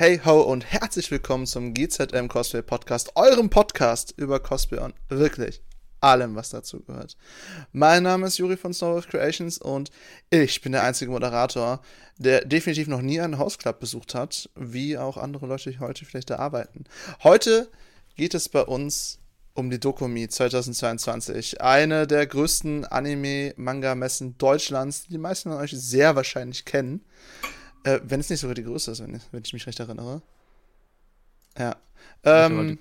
Hey ho und herzlich willkommen zum GZM Cosplay Podcast, eurem Podcast über Cosplay und wirklich allem, was dazu gehört. Mein Name ist Juri von Snowwolf Creations und ich bin der einzige Moderator, der definitiv noch nie einen House Club besucht hat, wie auch andere Leute, die heute vielleicht da arbeiten. Heute geht es bei uns um die Dokumi 2022. Eine der größten Anime-Manga-Messen Deutschlands, die die meisten von euch sehr wahrscheinlich kennen. Äh, wenn es nicht sogar die größte ist, wenn ich, wenn ich mich recht erinnere. Ja. Ähm,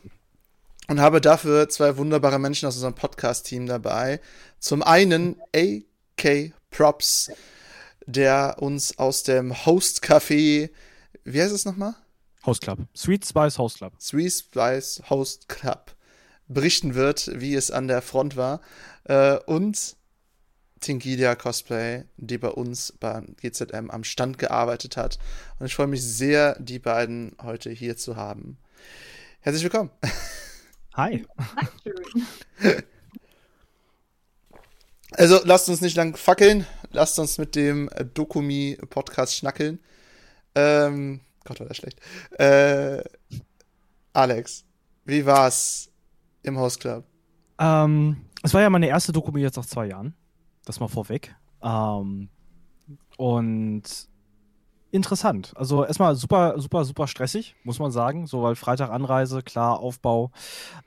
und habe dafür zwei wunderbare Menschen aus unserem Podcast-Team dabei. Zum einen AK Props, der uns aus dem Host-Café, wie heißt es nochmal? Host Club. Sweet Spice Host Club. Sweet Spice Host Club berichten wird, wie es an der Front war. Äh, und Tingidia Cosplay, die bei uns beim GZM am Stand gearbeitet hat. Und ich freue mich sehr, die beiden heute hier zu haben. Herzlich willkommen. Hi. Also lasst uns nicht lang fackeln. Lasst uns mit dem Dokumi-Podcast schnackeln. Ähm, Gott, war das schlecht. Äh, Alex, wie war's im Host Club? Ähm, es war ja meine erste Dokumi jetzt nach zwei Jahren. Das mal vorweg. Ähm, und interessant. Also erstmal super, super, super stressig, muss man sagen. So, weil Freitag Anreise, klar, Aufbau.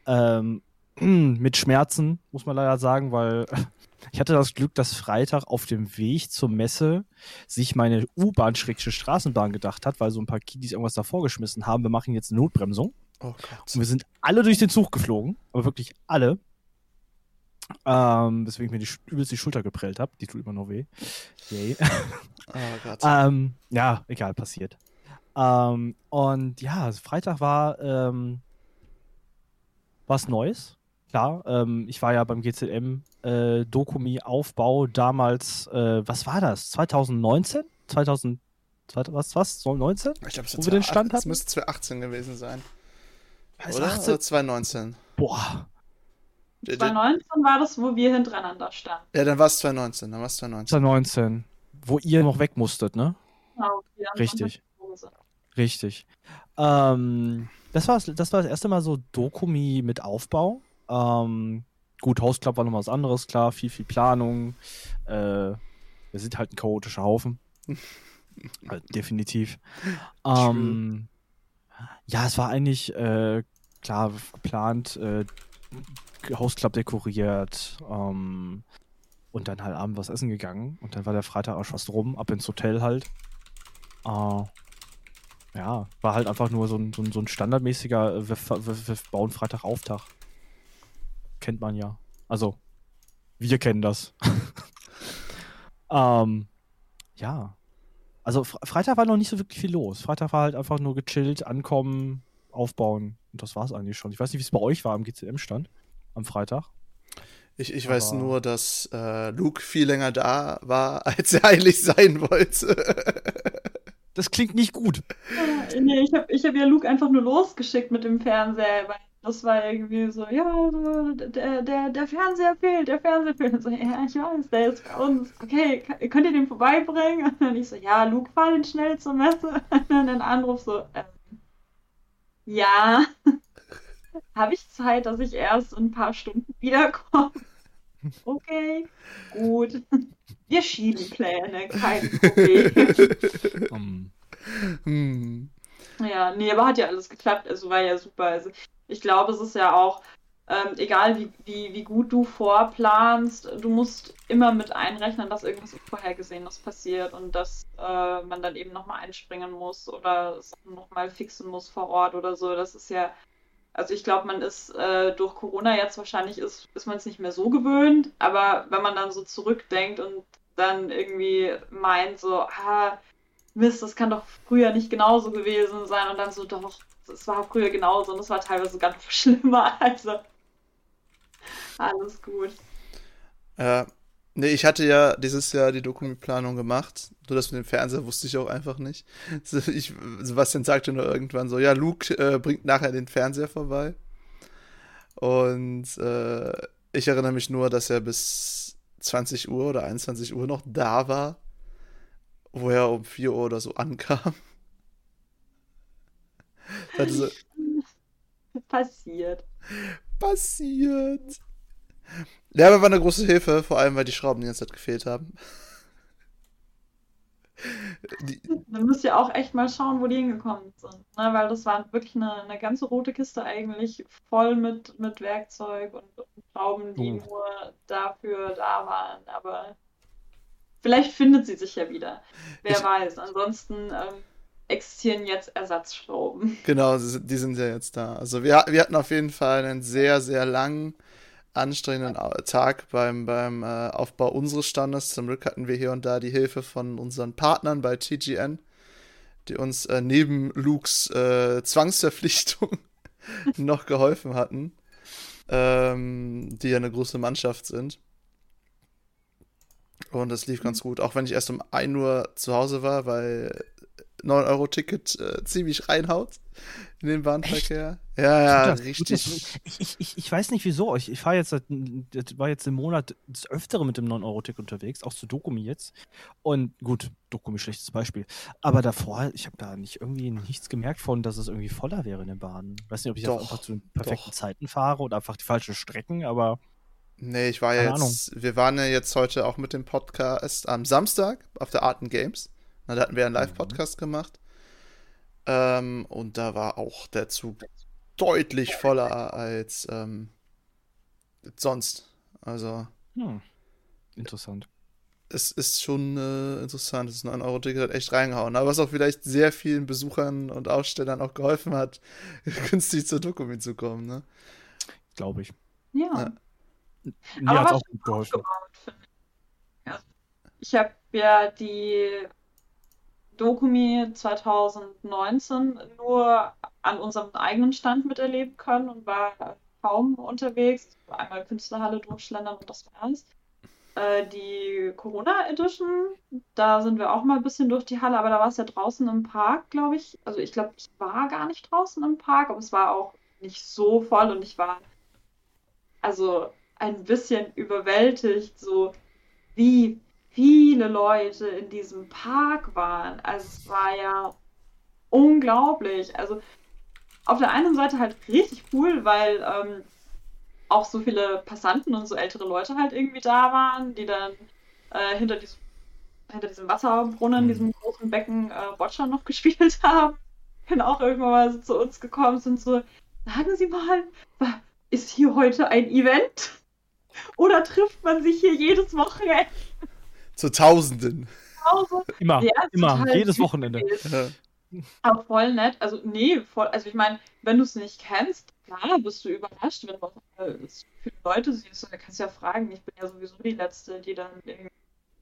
Ähm, mit Schmerzen, muss man leider sagen, weil ich hatte das Glück, dass Freitag auf dem Weg zur Messe sich meine U-Bahn-Straßenbahn gedacht hat, weil so ein paar Kiddies irgendwas davor geschmissen haben. Wir machen jetzt eine Notbremsung. Oh und wir sind alle durch den Zug geflogen, aber wirklich alle. Ähm, weswegen ich mir die, übelst die Schulter geprellt habe. Die tut immer noch weh. Yay. Oh Gott. ähm, ja, egal, passiert. Ähm, und ja, Freitag war ähm, was Neues. Klar, ähm, ich war ja beim GZM äh, Dokumi Aufbau damals, äh, was war das? 2019? 2000, was, was? 19? Ich glaube, es, Wo wir den Stand es müsste 2018 gewesen sein. Oder? 18? Oder 2019? Boah, 2019 war das, wo wir hintereinander standen. Ja, dann war es 2019. Dann war es 2019. 2019. Wo ihr noch weg musstet, ne? Genau. Richtig. Richtig. Ähm, das, war, das war das erste Mal so Dokumi mit Aufbau. Ähm, gut, House Club war noch was anderes, klar. Viel, viel Planung. Äh, wir sind halt ein chaotischer Haufen. halt, definitiv. Ähm, ja, es war eigentlich äh, klar geplant. Hausclub dekoriert ähm, und dann halt abends was essen gegangen. Und dann war der Freitag auch fast rum, ab ins Hotel halt. Äh, ja, war halt einfach nur so ein, so ein, so ein standardmäßiger wir, wir, wir bauen Freitag Auftag. Kennt man ja. Also, wir kennen das. ähm, ja. Also Freitag war noch nicht so wirklich viel los. Freitag war halt einfach nur gechillt, ankommen, aufbauen. Und das war es eigentlich schon. Ich weiß nicht, wie es bei euch war am GCM-Stand am Freitag. Ich, ich weiß nur, dass äh, Luke viel länger da war, als er eigentlich sein wollte. das klingt nicht gut. Ja, nee, ich habe ich hab ja Luke einfach nur losgeschickt mit dem Fernseher, weil das war irgendwie so, ja, so, der, der, der Fernseher fehlt, der Fernseher fehlt. so, ja, ich weiß, der ist bei uns. Okay, könnt ihr den vorbeibringen? Und dann ich so, ja, Luke, fahr den schnell zur Messe. Und dann ein Anruf so, ähm, ja. Habe ich Zeit, dass ich erst in ein paar Stunden wiederkomme? Okay, gut. Wir schieben Pläne, kein Problem. um. Ja, nee, aber hat ja alles geklappt. Also war ja super. Also ich glaube, es ist ja auch, ähm, egal wie, wie, wie gut du vorplanst, du musst immer mit einrechnen, dass irgendwas Unvorhergesehenes passiert und dass äh, man dann eben nochmal einspringen muss oder es nochmal fixen muss vor Ort oder so. Das ist ja also ich glaube, man ist äh, durch Corona jetzt wahrscheinlich ist, ist man es nicht mehr so gewöhnt, aber wenn man dann so zurückdenkt und dann irgendwie meint, so, ah, Mist, das kann doch früher nicht genauso gewesen sein und dann so, doch, es war früher genauso und es war teilweise ganz schlimmer. Also alles gut. Ja, Nee, ich hatte ja dieses Jahr die Dokumentplanung gemacht. Nur das mit dem Fernseher wusste ich auch einfach nicht. Ich, Sebastian sagte nur irgendwann so, ja, Luke äh, bringt nachher den Fernseher vorbei. Und äh, ich erinnere mich nur, dass er bis 20 Uhr oder 21 Uhr noch da war, wo er um 4 Uhr oder so ankam. so, Passiert. Passiert. Ja, aber war eine große Hilfe, vor allem weil die Schrauben die ganze Zeit gefehlt haben. Die, Dann müsst ihr auch echt mal schauen, wo die hingekommen sind. Ne? Weil das war wirklich eine, eine ganze rote Kiste eigentlich, voll mit, mit Werkzeug und, und Schrauben, die oh. nur dafür da waren. Aber vielleicht findet sie sich ja wieder. Wer ich, weiß. Ansonsten ähm, existieren jetzt Ersatzschrauben. Genau, die sind ja jetzt da. Also wir, wir hatten auf jeden Fall einen sehr, sehr langen anstrengenden Tag beim, beim äh, Aufbau unseres Standes. Zum Glück hatten wir hier und da die Hilfe von unseren Partnern bei TGN, die uns äh, neben Lukes äh, Zwangsverpflichtung noch geholfen hatten, ähm, die ja eine große Mannschaft sind. Und das lief ganz gut, auch wenn ich erst um 1 Uhr zu Hause war, weil 9-Euro-Ticket äh, ziemlich reinhaut in den Bahnverkehr. Echt? Ja, ja, das, richtig. Ich, ich, ich, weiß nicht wieso. Ich, ich fahre jetzt seit, war jetzt im Monat des Öfteren mit dem 9-Euro-Ticket unterwegs, auch zu Dokumi jetzt. Und gut, Dokumi schlechtes Beispiel. Aber davor, ich habe da nicht irgendwie nichts gemerkt von, dass es irgendwie voller wäre in den Bahnen. Ich weiß nicht, ob ich doch, einfach zu den perfekten doch. Zeiten fahre oder einfach die falschen Strecken, aber. Nee, ich war jetzt, Ahnung. wir waren ja jetzt heute auch mit dem Podcast am Samstag auf der Arten Games. Da hatten wir einen Live-Podcast mhm. gemacht. Ähm, und da war auch der Zug deutlich voller als ähm, sonst. Also. Hm. Interessant. Es ist schon äh, interessant. Das 9-Euro-Ticket hat echt reingehauen. Aber was auch vielleicht sehr vielen Besuchern und Ausstellern auch geholfen hat, günstig zur Dokumi zu kommen, ne? Glaube ich. Ja. ja. Mir hat auch gut geholfen. Ja. Ich habe ja die Dokumi 2019 nur an unserem eigenen Stand miterleben können und war kaum unterwegs. Einmal Künstlerhalle durchschlendern und das war's. Äh, die Corona Edition, da sind wir auch mal ein bisschen durch die Halle, aber da war es ja draußen im Park, glaube ich. Also ich glaube, ich war gar nicht draußen im Park, aber es war auch nicht so voll und ich war also ein bisschen überwältigt, so wie viele Leute in diesem Park waren. Also es war ja unglaublich. Also auf der einen Seite halt richtig cool, weil ähm, auch so viele Passanten und so ältere Leute halt irgendwie da waren, die dann äh, hinter, diesem, hinter diesem Wasserbrunnen, mhm. diesem großen Becken äh, Boccia noch gespielt haben. Dann auch irgendwann mal so zu uns gekommen sind, so, sagen Sie mal, ist hier heute ein Event? Oder trifft man sich hier jedes Wochenende? Zu Tausenden. Immer, ja, immer, jedes Wochenende. Ja. Aber voll nett. Also, nee, voll. Also, ich meine, wenn du es nicht kennst, klar, bist du überrascht, wenn du äh, viele Leute siehst. Dann kannst du ja fragen. Ich bin ja sowieso die Letzte, die dann irgendwie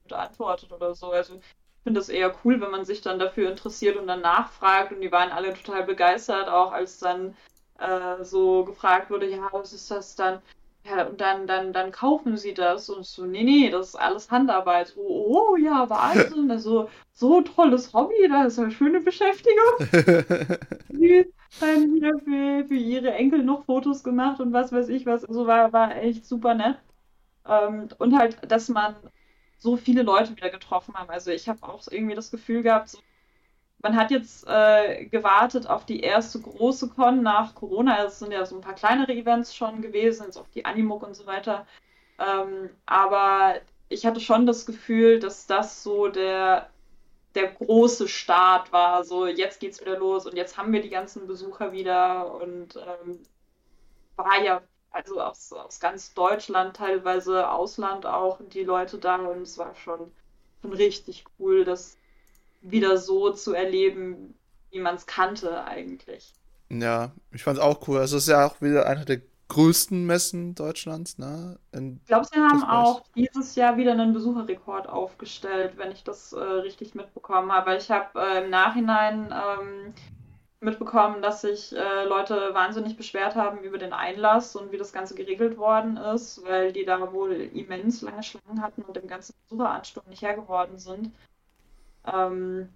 antwortet oder so. Also, ich finde das eher cool, wenn man sich dann dafür interessiert und dann nachfragt. Und die waren alle total begeistert, auch als dann äh, so gefragt wurde: Ja, was ist das dann? Ja, und dann, dann, dann kaufen sie das und so, nee, nee, das ist alles Handarbeit. Oh, oh ja, Wahnsinn, also so tolles Hobby, das ist eine schöne Beschäftigung. die haben hier für, für ihre Enkel noch Fotos gemacht und was weiß ich was, also war, war echt super nett. Ähm, und halt, dass man so viele Leute wieder getroffen haben. Also ich habe auch irgendwie das Gefühl gehabt, so man hat jetzt äh, gewartet auf die erste große Con nach Corona. Es sind ja so ein paar kleinere Events schon gewesen, jetzt auf die Animuk und so weiter. Ähm, aber ich hatte schon das Gefühl, dass das so der, der große Start war. So, jetzt geht's wieder los und jetzt haben wir die ganzen Besucher wieder und ähm, war ja also aus, aus ganz Deutschland, teilweise Ausland auch, die Leute da und es war schon, schon richtig cool, dass wieder so zu erleben, wie man es kannte eigentlich. Ja, ich fand es auch cool. Also es ist ja auch wieder eine der größten Messen Deutschlands, ne? In ich glaube, sie haben auch dieses Jahr wieder einen Besucherrekord aufgestellt, wenn ich das äh, richtig mitbekommen habe. Ich habe äh, im Nachhinein ähm, mitbekommen, dass sich äh, Leute wahnsinnig beschwert haben über den Einlass und wie das Ganze geregelt worden ist, weil die da wohl immens lange Schlangen hatten und dem ganzen Besucheransturm nicht Herr geworden sind. Ähm,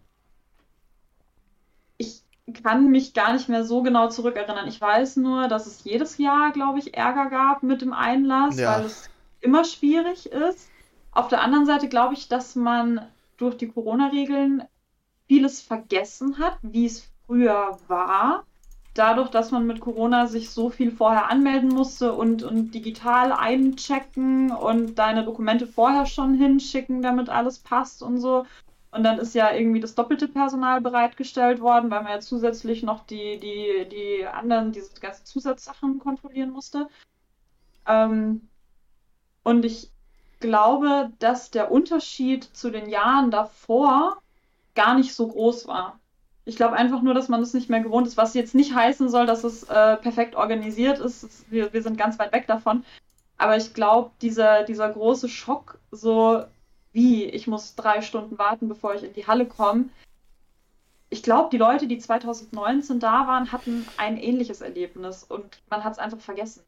ich kann mich gar nicht mehr so genau zurückerinnern. Ich weiß nur, dass es jedes Jahr, glaube ich, Ärger gab mit dem Einlass, ja. weil es immer schwierig ist. Auf der anderen Seite glaube ich, dass man durch die Corona-Regeln vieles vergessen hat, wie es früher war. dadurch, dass man mit Corona sich so viel vorher anmelden musste und, und digital einchecken und deine Dokumente vorher schon hinschicken, damit alles passt und so. Und dann ist ja irgendwie das doppelte Personal bereitgestellt worden, weil man ja zusätzlich noch die, die, die anderen, diese ganzen Zusatzsachen kontrollieren musste. Ähm, und ich glaube, dass der Unterschied zu den Jahren davor gar nicht so groß war. Ich glaube einfach nur, dass man es das nicht mehr gewohnt ist, was jetzt nicht heißen soll, dass es äh, perfekt organisiert ist. Wir, wir sind ganz weit weg davon. Aber ich glaube, dieser, dieser große Schock, so wie, ich muss drei Stunden warten, bevor ich in die Halle komme. Ich glaube, die Leute, die 2019 da waren, hatten ein ähnliches Erlebnis und man hat es einfach vergessen.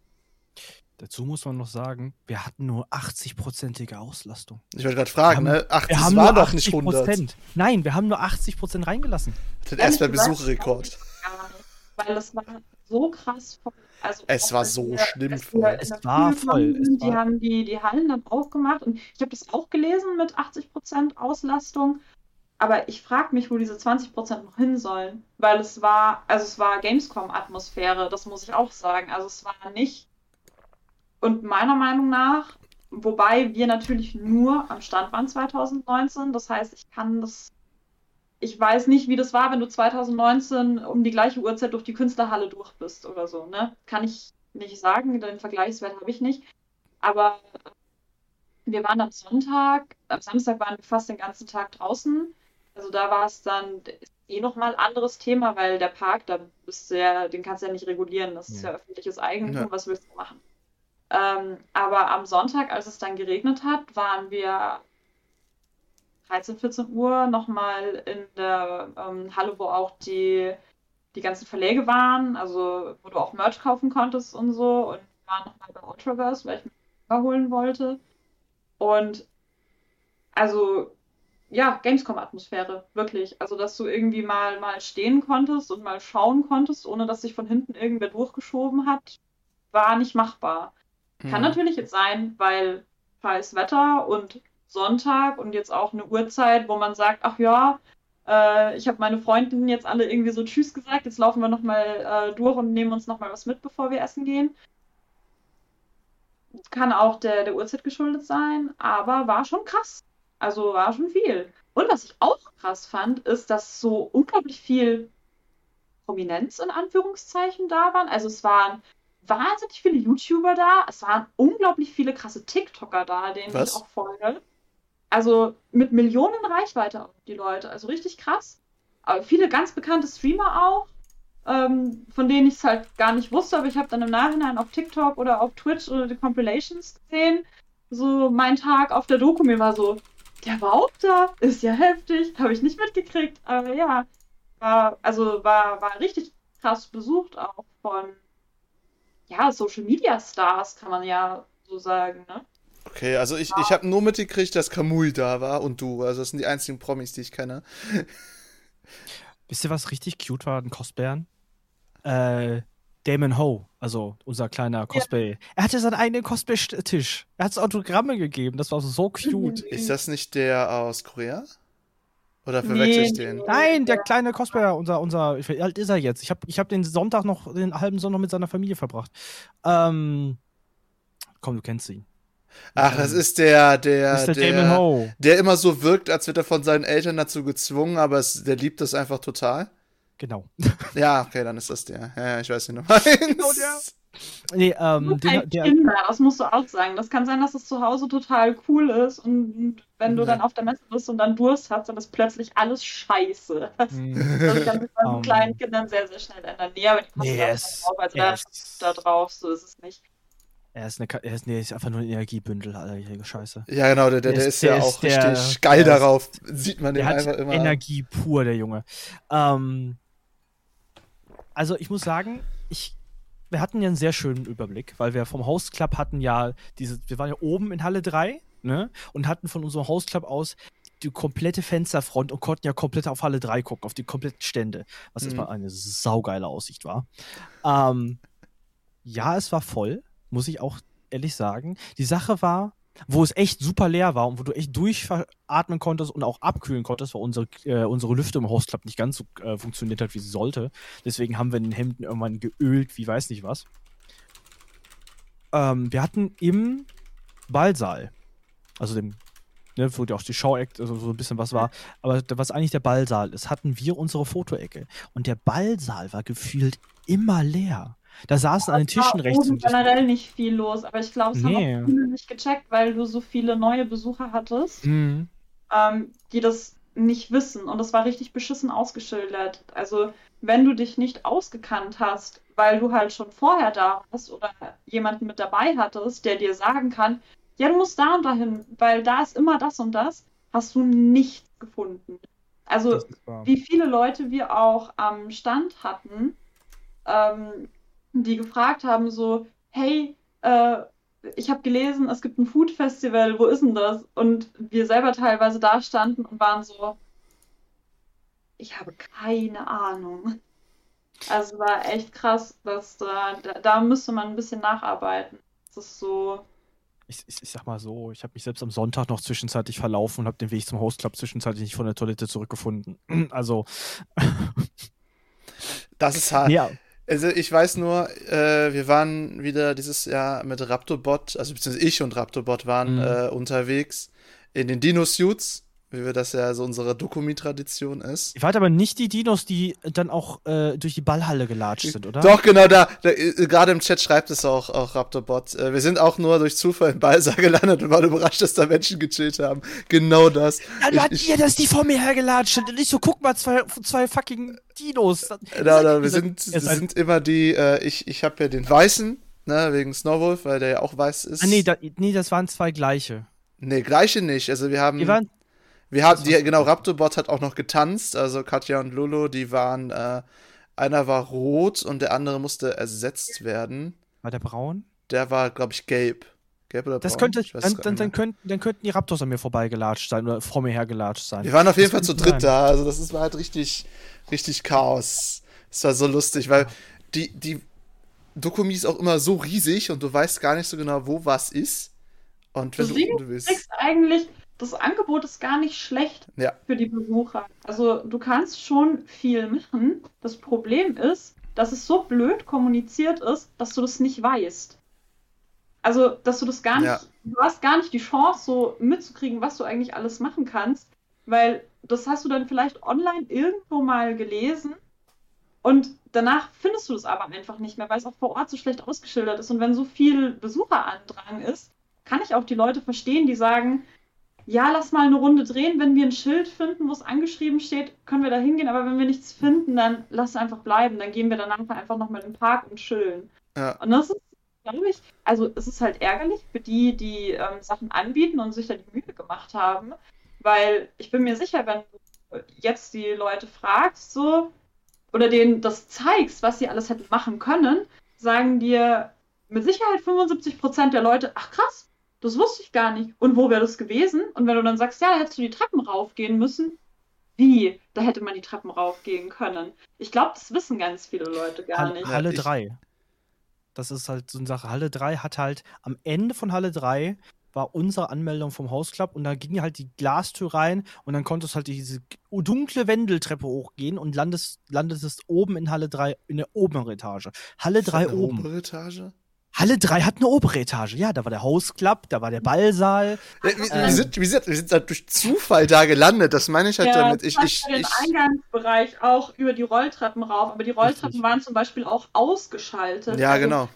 Dazu muss man noch sagen, wir hatten nur 80-prozentige Auslastung. Ich wollte gerade fragen, haben, ne? 80 wir haben war doch nicht 100. Nein, wir haben nur 80% reingelassen. Den erstmal Besucherrekord. Weil es war so krass voll. Also es war so wir, schlimm voll. Es war voll. Es die war... haben die, die Hallen dann aufgemacht und ich habe das auch gelesen mit 80% Auslastung. Aber ich frage mich, wo diese 20% noch hin sollen. Weil es war, also es war Gamescom-Atmosphäre, das muss ich auch sagen. Also es war nicht. Und meiner Meinung nach, wobei wir natürlich nur am Stand waren 2019, das heißt, ich kann das ich weiß nicht, wie das war, wenn du 2019 um die gleiche Uhrzeit durch die Künstlerhalle durch bist oder so. Ne? Kann ich nicht sagen, den Vergleichswert habe ich nicht. Aber wir waren am Sonntag, am Samstag waren wir fast den ganzen Tag draußen. Also da war es dann eh nochmal ein anderes Thema, weil der Park, da bist du ja, den kannst du ja nicht regulieren. Das ist ja, ja öffentliches Eigentum, ja. was willst du machen? Ähm, aber am Sonntag, als es dann geregnet hat, waren wir 13, 14 Uhr nochmal in der ähm, Halle, wo auch die, die ganzen Verläge waren, also wo du auch Merch kaufen konntest und so. Und waren nochmal bei Ultraverse, weil ich mich holen wollte. Und also ja, Gamescom-Atmosphäre, wirklich. Also, dass du irgendwie mal, mal stehen konntest und mal schauen konntest, ohne dass sich von hinten irgendwer durchgeschoben hat, war nicht machbar. Hm. Kann natürlich jetzt sein, weil scheiß Wetter und Sonntag und jetzt auch eine Uhrzeit, wo man sagt, ach ja, äh, ich habe meine Freundinnen jetzt alle irgendwie so Tschüss gesagt, jetzt laufen wir nochmal äh, durch und nehmen uns nochmal was mit, bevor wir essen gehen. Kann auch der, der Uhrzeit geschuldet sein, aber war schon krass. Also war schon viel. Und was ich auch krass fand, ist, dass so unglaublich viel Prominenz in Anführungszeichen da waren. Also es waren wahnsinnig viele YouTuber da, es waren unglaublich viele krasse TikToker da, denen was? ich auch folge. Also mit Millionen Reichweite die Leute. Also richtig krass. Aber viele ganz bekannte Streamer auch, ähm, von denen ich es halt gar nicht wusste, aber ich habe dann im Nachhinein auf TikTok oder auf Twitch oder die Compilations gesehen. So mein Tag auf der Doku mir war so, der war auch da, ist ja heftig, habe ich nicht mitgekriegt. Aber ja, war, also war, war richtig krass besucht auch von ja, Social Media Stars, kann man ja so sagen, ne? Okay, also ich, ich habe nur mitgekriegt, dass Kamui da war und du. Also das sind die einzigen Promis, die ich kenne. Wisst ihr, was richtig cute war, ein Cosplayern? Äh, Damon Ho, also unser kleiner Cosplay. Ja. Er hatte seinen eigenen Cosplay-Tisch. Er hat Autogramme gegeben. Das war so cute. Ist das nicht der aus Korea? Oder verwechsel nee, ich den? Nein, der kleine Cosplayer, unser, unser, wie alt ist er jetzt? Ich habe ich hab den Sonntag noch, den halben Sonntag mit seiner Familie verbracht. Ähm, komm, du kennst ihn. Ach, das ist der, der, ist der, der, der, immer so wirkt, als wird er von seinen Eltern dazu gezwungen, aber es, der liebt das einfach total. Genau. Ja, okay, dann ist das der. Ja, ja ich weiß nicht noch. Genau der. Nee, ähm, den, der, Kinder, das musst du auch sagen. Das kann sein, dass es zu Hause total cool ist und wenn du ja. dann auf der Messe bist und dann Durst hast, dann ist plötzlich alles scheiße. Das, mhm. das kann sich bei um, kleinen Kindern sehr, sehr schnell ändern. Nee, aber die passen nee, da drauf, also da, da drauf, so ist es nicht. Er ist, eine, er ist, nee, ist einfach nur ein Energiebündel, Alter, Scheiße. Ja, genau, der, der, der, ist, der ja auch der, richtig geil darauf. Sieht man den einfach immer. Energie pur, der Junge. Ähm, also, ich muss sagen, ich, wir hatten ja einen sehr schönen Überblick, weil wir vom Host Club hatten ja diese, wir waren ja oben in Halle 3, ne, und hatten von unserem Host Club aus die komplette Fensterfront und konnten ja komplett auf Halle 3 gucken, auf die kompletten Stände, was mhm. erstmal eine saugeile Aussicht war. Ähm, ja, es war voll muss ich auch ehrlich sagen. Die Sache war, wo es echt super leer war und wo du echt durchatmen konntest und auch abkühlen konntest, weil unsere, äh, unsere Lüfte im Hostclub nicht ganz so äh, funktioniert hat, wie sie sollte. Deswegen haben wir den Hemden irgendwann geölt, wie weiß nicht was. Ähm, wir hatten im Ballsaal, also dem, ne, wo auch die Show-Act, also so ein bisschen was war, aber was eigentlich der Ballsaal ist, hatten wir unsere Fotoecke. Und der Ballsaal war gefühlt immer leer. Da saßen an den Tischen rechts und generell nicht viel los, aber ich glaube, es nee. haben auch viele nicht gecheckt, weil du so viele neue Besucher hattest, mhm. ähm, die das nicht wissen. Und das war richtig beschissen ausgeschildert. Also, wenn du dich nicht ausgekannt hast, weil du halt schon vorher da warst oder jemanden mit dabei hattest, der dir sagen kann, ja, du musst da und dahin, weil da ist immer das und das, hast du nichts gefunden. Also, wie viele Leute wir auch am Stand hatten, ähm, die gefragt haben, so, hey, äh, ich habe gelesen, es gibt ein Food Festival, wo ist denn das? Und wir selber teilweise da standen und waren so, ich habe keine Ahnung. Also war echt krass, dass da, da, da müsste man ein bisschen nacharbeiten. Das ist so. Ich, ich, ich sag mal so, ich habe mich selbst am Sonntag noch zwischenzeitlich verlaufen und habe den Weg zum Hostclub zwischenzeitlich nicht von der Toilette zurückgefunden. Also. Das ist hart. Ja. Also ich weiß nur, äh, wir waren wieder dieses Jahr mit Raptorbot, also beziehungsweise ich und Raptorbot waren mhm. äh, unterwegs in den Dino-Suits wie wir das ja so unsere Dokumi-Tradition ist. Ihr wart aber nicht die Dinos, die dann auch äh, durch die Ballhalle gelatscht sind, oder? Doch, genau, da, da äh, gerade im Chat schreibt es auch, auch Raptorbot. Äh, wir sind auch nur durch Zufall im Ballsaal gelandet und waren überrascht, dass da Menschen gechillt haben. Genau das. Ja, du ich, ihr, dass die vor mir hergelatscht sind und ich so, guck mal, zwei, zwei fucking Dinos. Genau, no, wir sind, wir sind immer die, äh, ich, ich habe ja den Weißen, ne, wegen Snowwolf, weil der ja auch weiß ist. Ah, nee, da, nee, das waren zwei gleiche. Nee, gleiche nicht. Also wir haben. Die waren, wir haben, die, genau, Raptorbot hat auch noch getanzt, also Katja und Lolo, die waren, äh, einer war rot und der andere musste ersetzt werden. War der braun? Der war, glaube ich, gelb. Gelb oder das braun? Könnte, dann, dann, dann, könnten, dann könnten die Raptors an mir vorbeigelatscht sein oder vor mir hergelatscht sein. Wir waren auf jeden das Fall zu dritt sein. da, also das ist, war halt richtig, richtig Chaos. Es war so lustig, weil die, die Dokumi ist auch immer so riesig und du weißt gar nicht so genau, wo was ist. Und wenn du, du, du willst. eigentlich das Angebot ist gar nicht schlecht ja. für die Besucher. Also du kannst schon viel machen. Das Problem ist, dass es so blöd kommuniziert ist, dass du das nicht weißt. Also, dass du das gar nicht, ja. du hast gar nicht die Chance, so mitzukriegen, was du eigentlich alles machen kannst, weil das hast du dann vielleicht online irgendwo mal gelesen und danach findest du das aber einfach nicht mehr, weil es auch vor Ort so schlecht ausgeschildert ist. Und wenn so viel Besucherandrang ist, kann ich auch die Leute verstehen, die sagen, ja, lass mal eine Runde drehen. Wenn wir ein Schild finden, wo es angeschrieben steht, können wir da hingehen. Aber wenn wir nichts finden, dann lass einfach bleiben. Dann gehen wir danach einfach nochmal in den Park und chillen. Ja. Und das ist, glaube ich, also es ist halt ärgerlich für die, die ähm, Sachen anbieten und sich da die Mühe gemacht haben. Weil ich bin mir sicher, wenn du jetzt die Leute fragst, so, oder denen das zeigst, was sie alles hätten machen können, sagen dir mit Sicherheit 75% der Leute, ach krass, das wusste ich gar nicht. Und wo wäre das gewesen? Und wenn du dann sagst, ja, da hättest du die Treppen raufgehen müssen. Wie? Da hätte man die Treppen raufgehen können. Ich glaube, das wissen ganz viele Leute gar Halle, nicht. Halle 3. Das ist halt so eine Sache. Halle 3 hat halt am Ende von Halle 3 war unsere Anmeldung vom Hausclub und da ging halt die Glastür rein und dann konntest halt diese dunkle Wendeltreppe hochgehen und landest, landest oben in Halle 3 in der oberen Etage. Halle 3 oben. Obere Etage? Halle 3 hat eine obere Etage. Ja, da war der Host Club, da war der Ballsaal. Ja, wir, ähm, wir, sind, wir, sind, wir sind halt durch Zufall da gelandet. Das meine ich halt ja, damit. Ich, ich, den ich, Eingangsbereich auch über die Rolltreppen rauf, aber die Rolltreppen richtig. waren zum Beispiel auch ausgeschaltet. Ja, also, genau.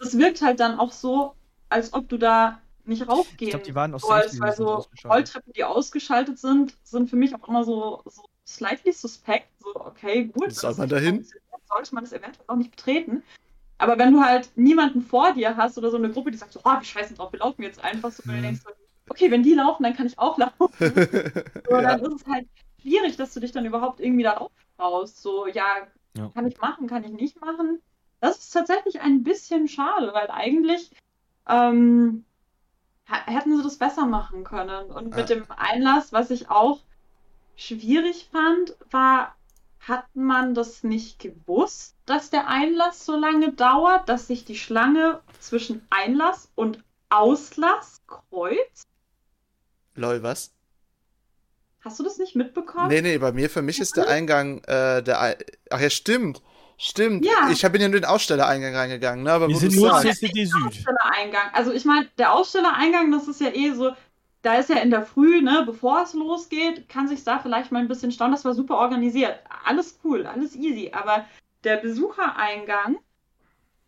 Das wirkt halt dann auch so, als ob du da nicht raufgehen ich glaub, die waren aus sollst, weil so Rolltreppen, die ausgeschaltet sind, sind für mich auch immer so, so slightly suspekt. So, okay, gut. Soll man dahin? Sollte man das eventuell auch nicht betreten. Aber wenn du halt niemanden vor dir hast oder so eine Gruppe, die sagt so, oh, wir scheißen drauf, wir laufen jetzt einfach so, mhm. und denkst so, okay, wenn die laufen, dann kann ich auch laufen. so, ja. Dann ist es halt schwierig, dass du dich dann überhaupt irgendwie da aufbaust. So, ja, ja, kann ich machen, kann ich nicht machen. Das ist tatsächlich ein bisschen schade, weil eigentlich ähm, hätten sie das besser machen können. Und mit dem Einlass, was ich auch schwierig fand, war hat man das nicht gewusst, dass der Einlass so lange dauert, dass sich die Schlange zwischen Einlass und Auslass-Kreuz. Lol, was? Hast du das nicht mitbekommen? Nee, nee, bei mir, für mich ist der Eingang, äh, der, Ach ja, stimmt. Stimmt. Ja. Ich bin ja nur den Ausstellereingang reingegangen, ne? Aber Wir sind nur CCD Süd. Ausstellereingang. Also ich meine, der Ausstellereingang, das ist ja eh so, da ist ja in der Früh, ne, bevor es losgeht, kann sich da vielleicht mal ein bisschen stauen. Das war super organisiert. Alles cool, alles easy. Aber der Besuchereingang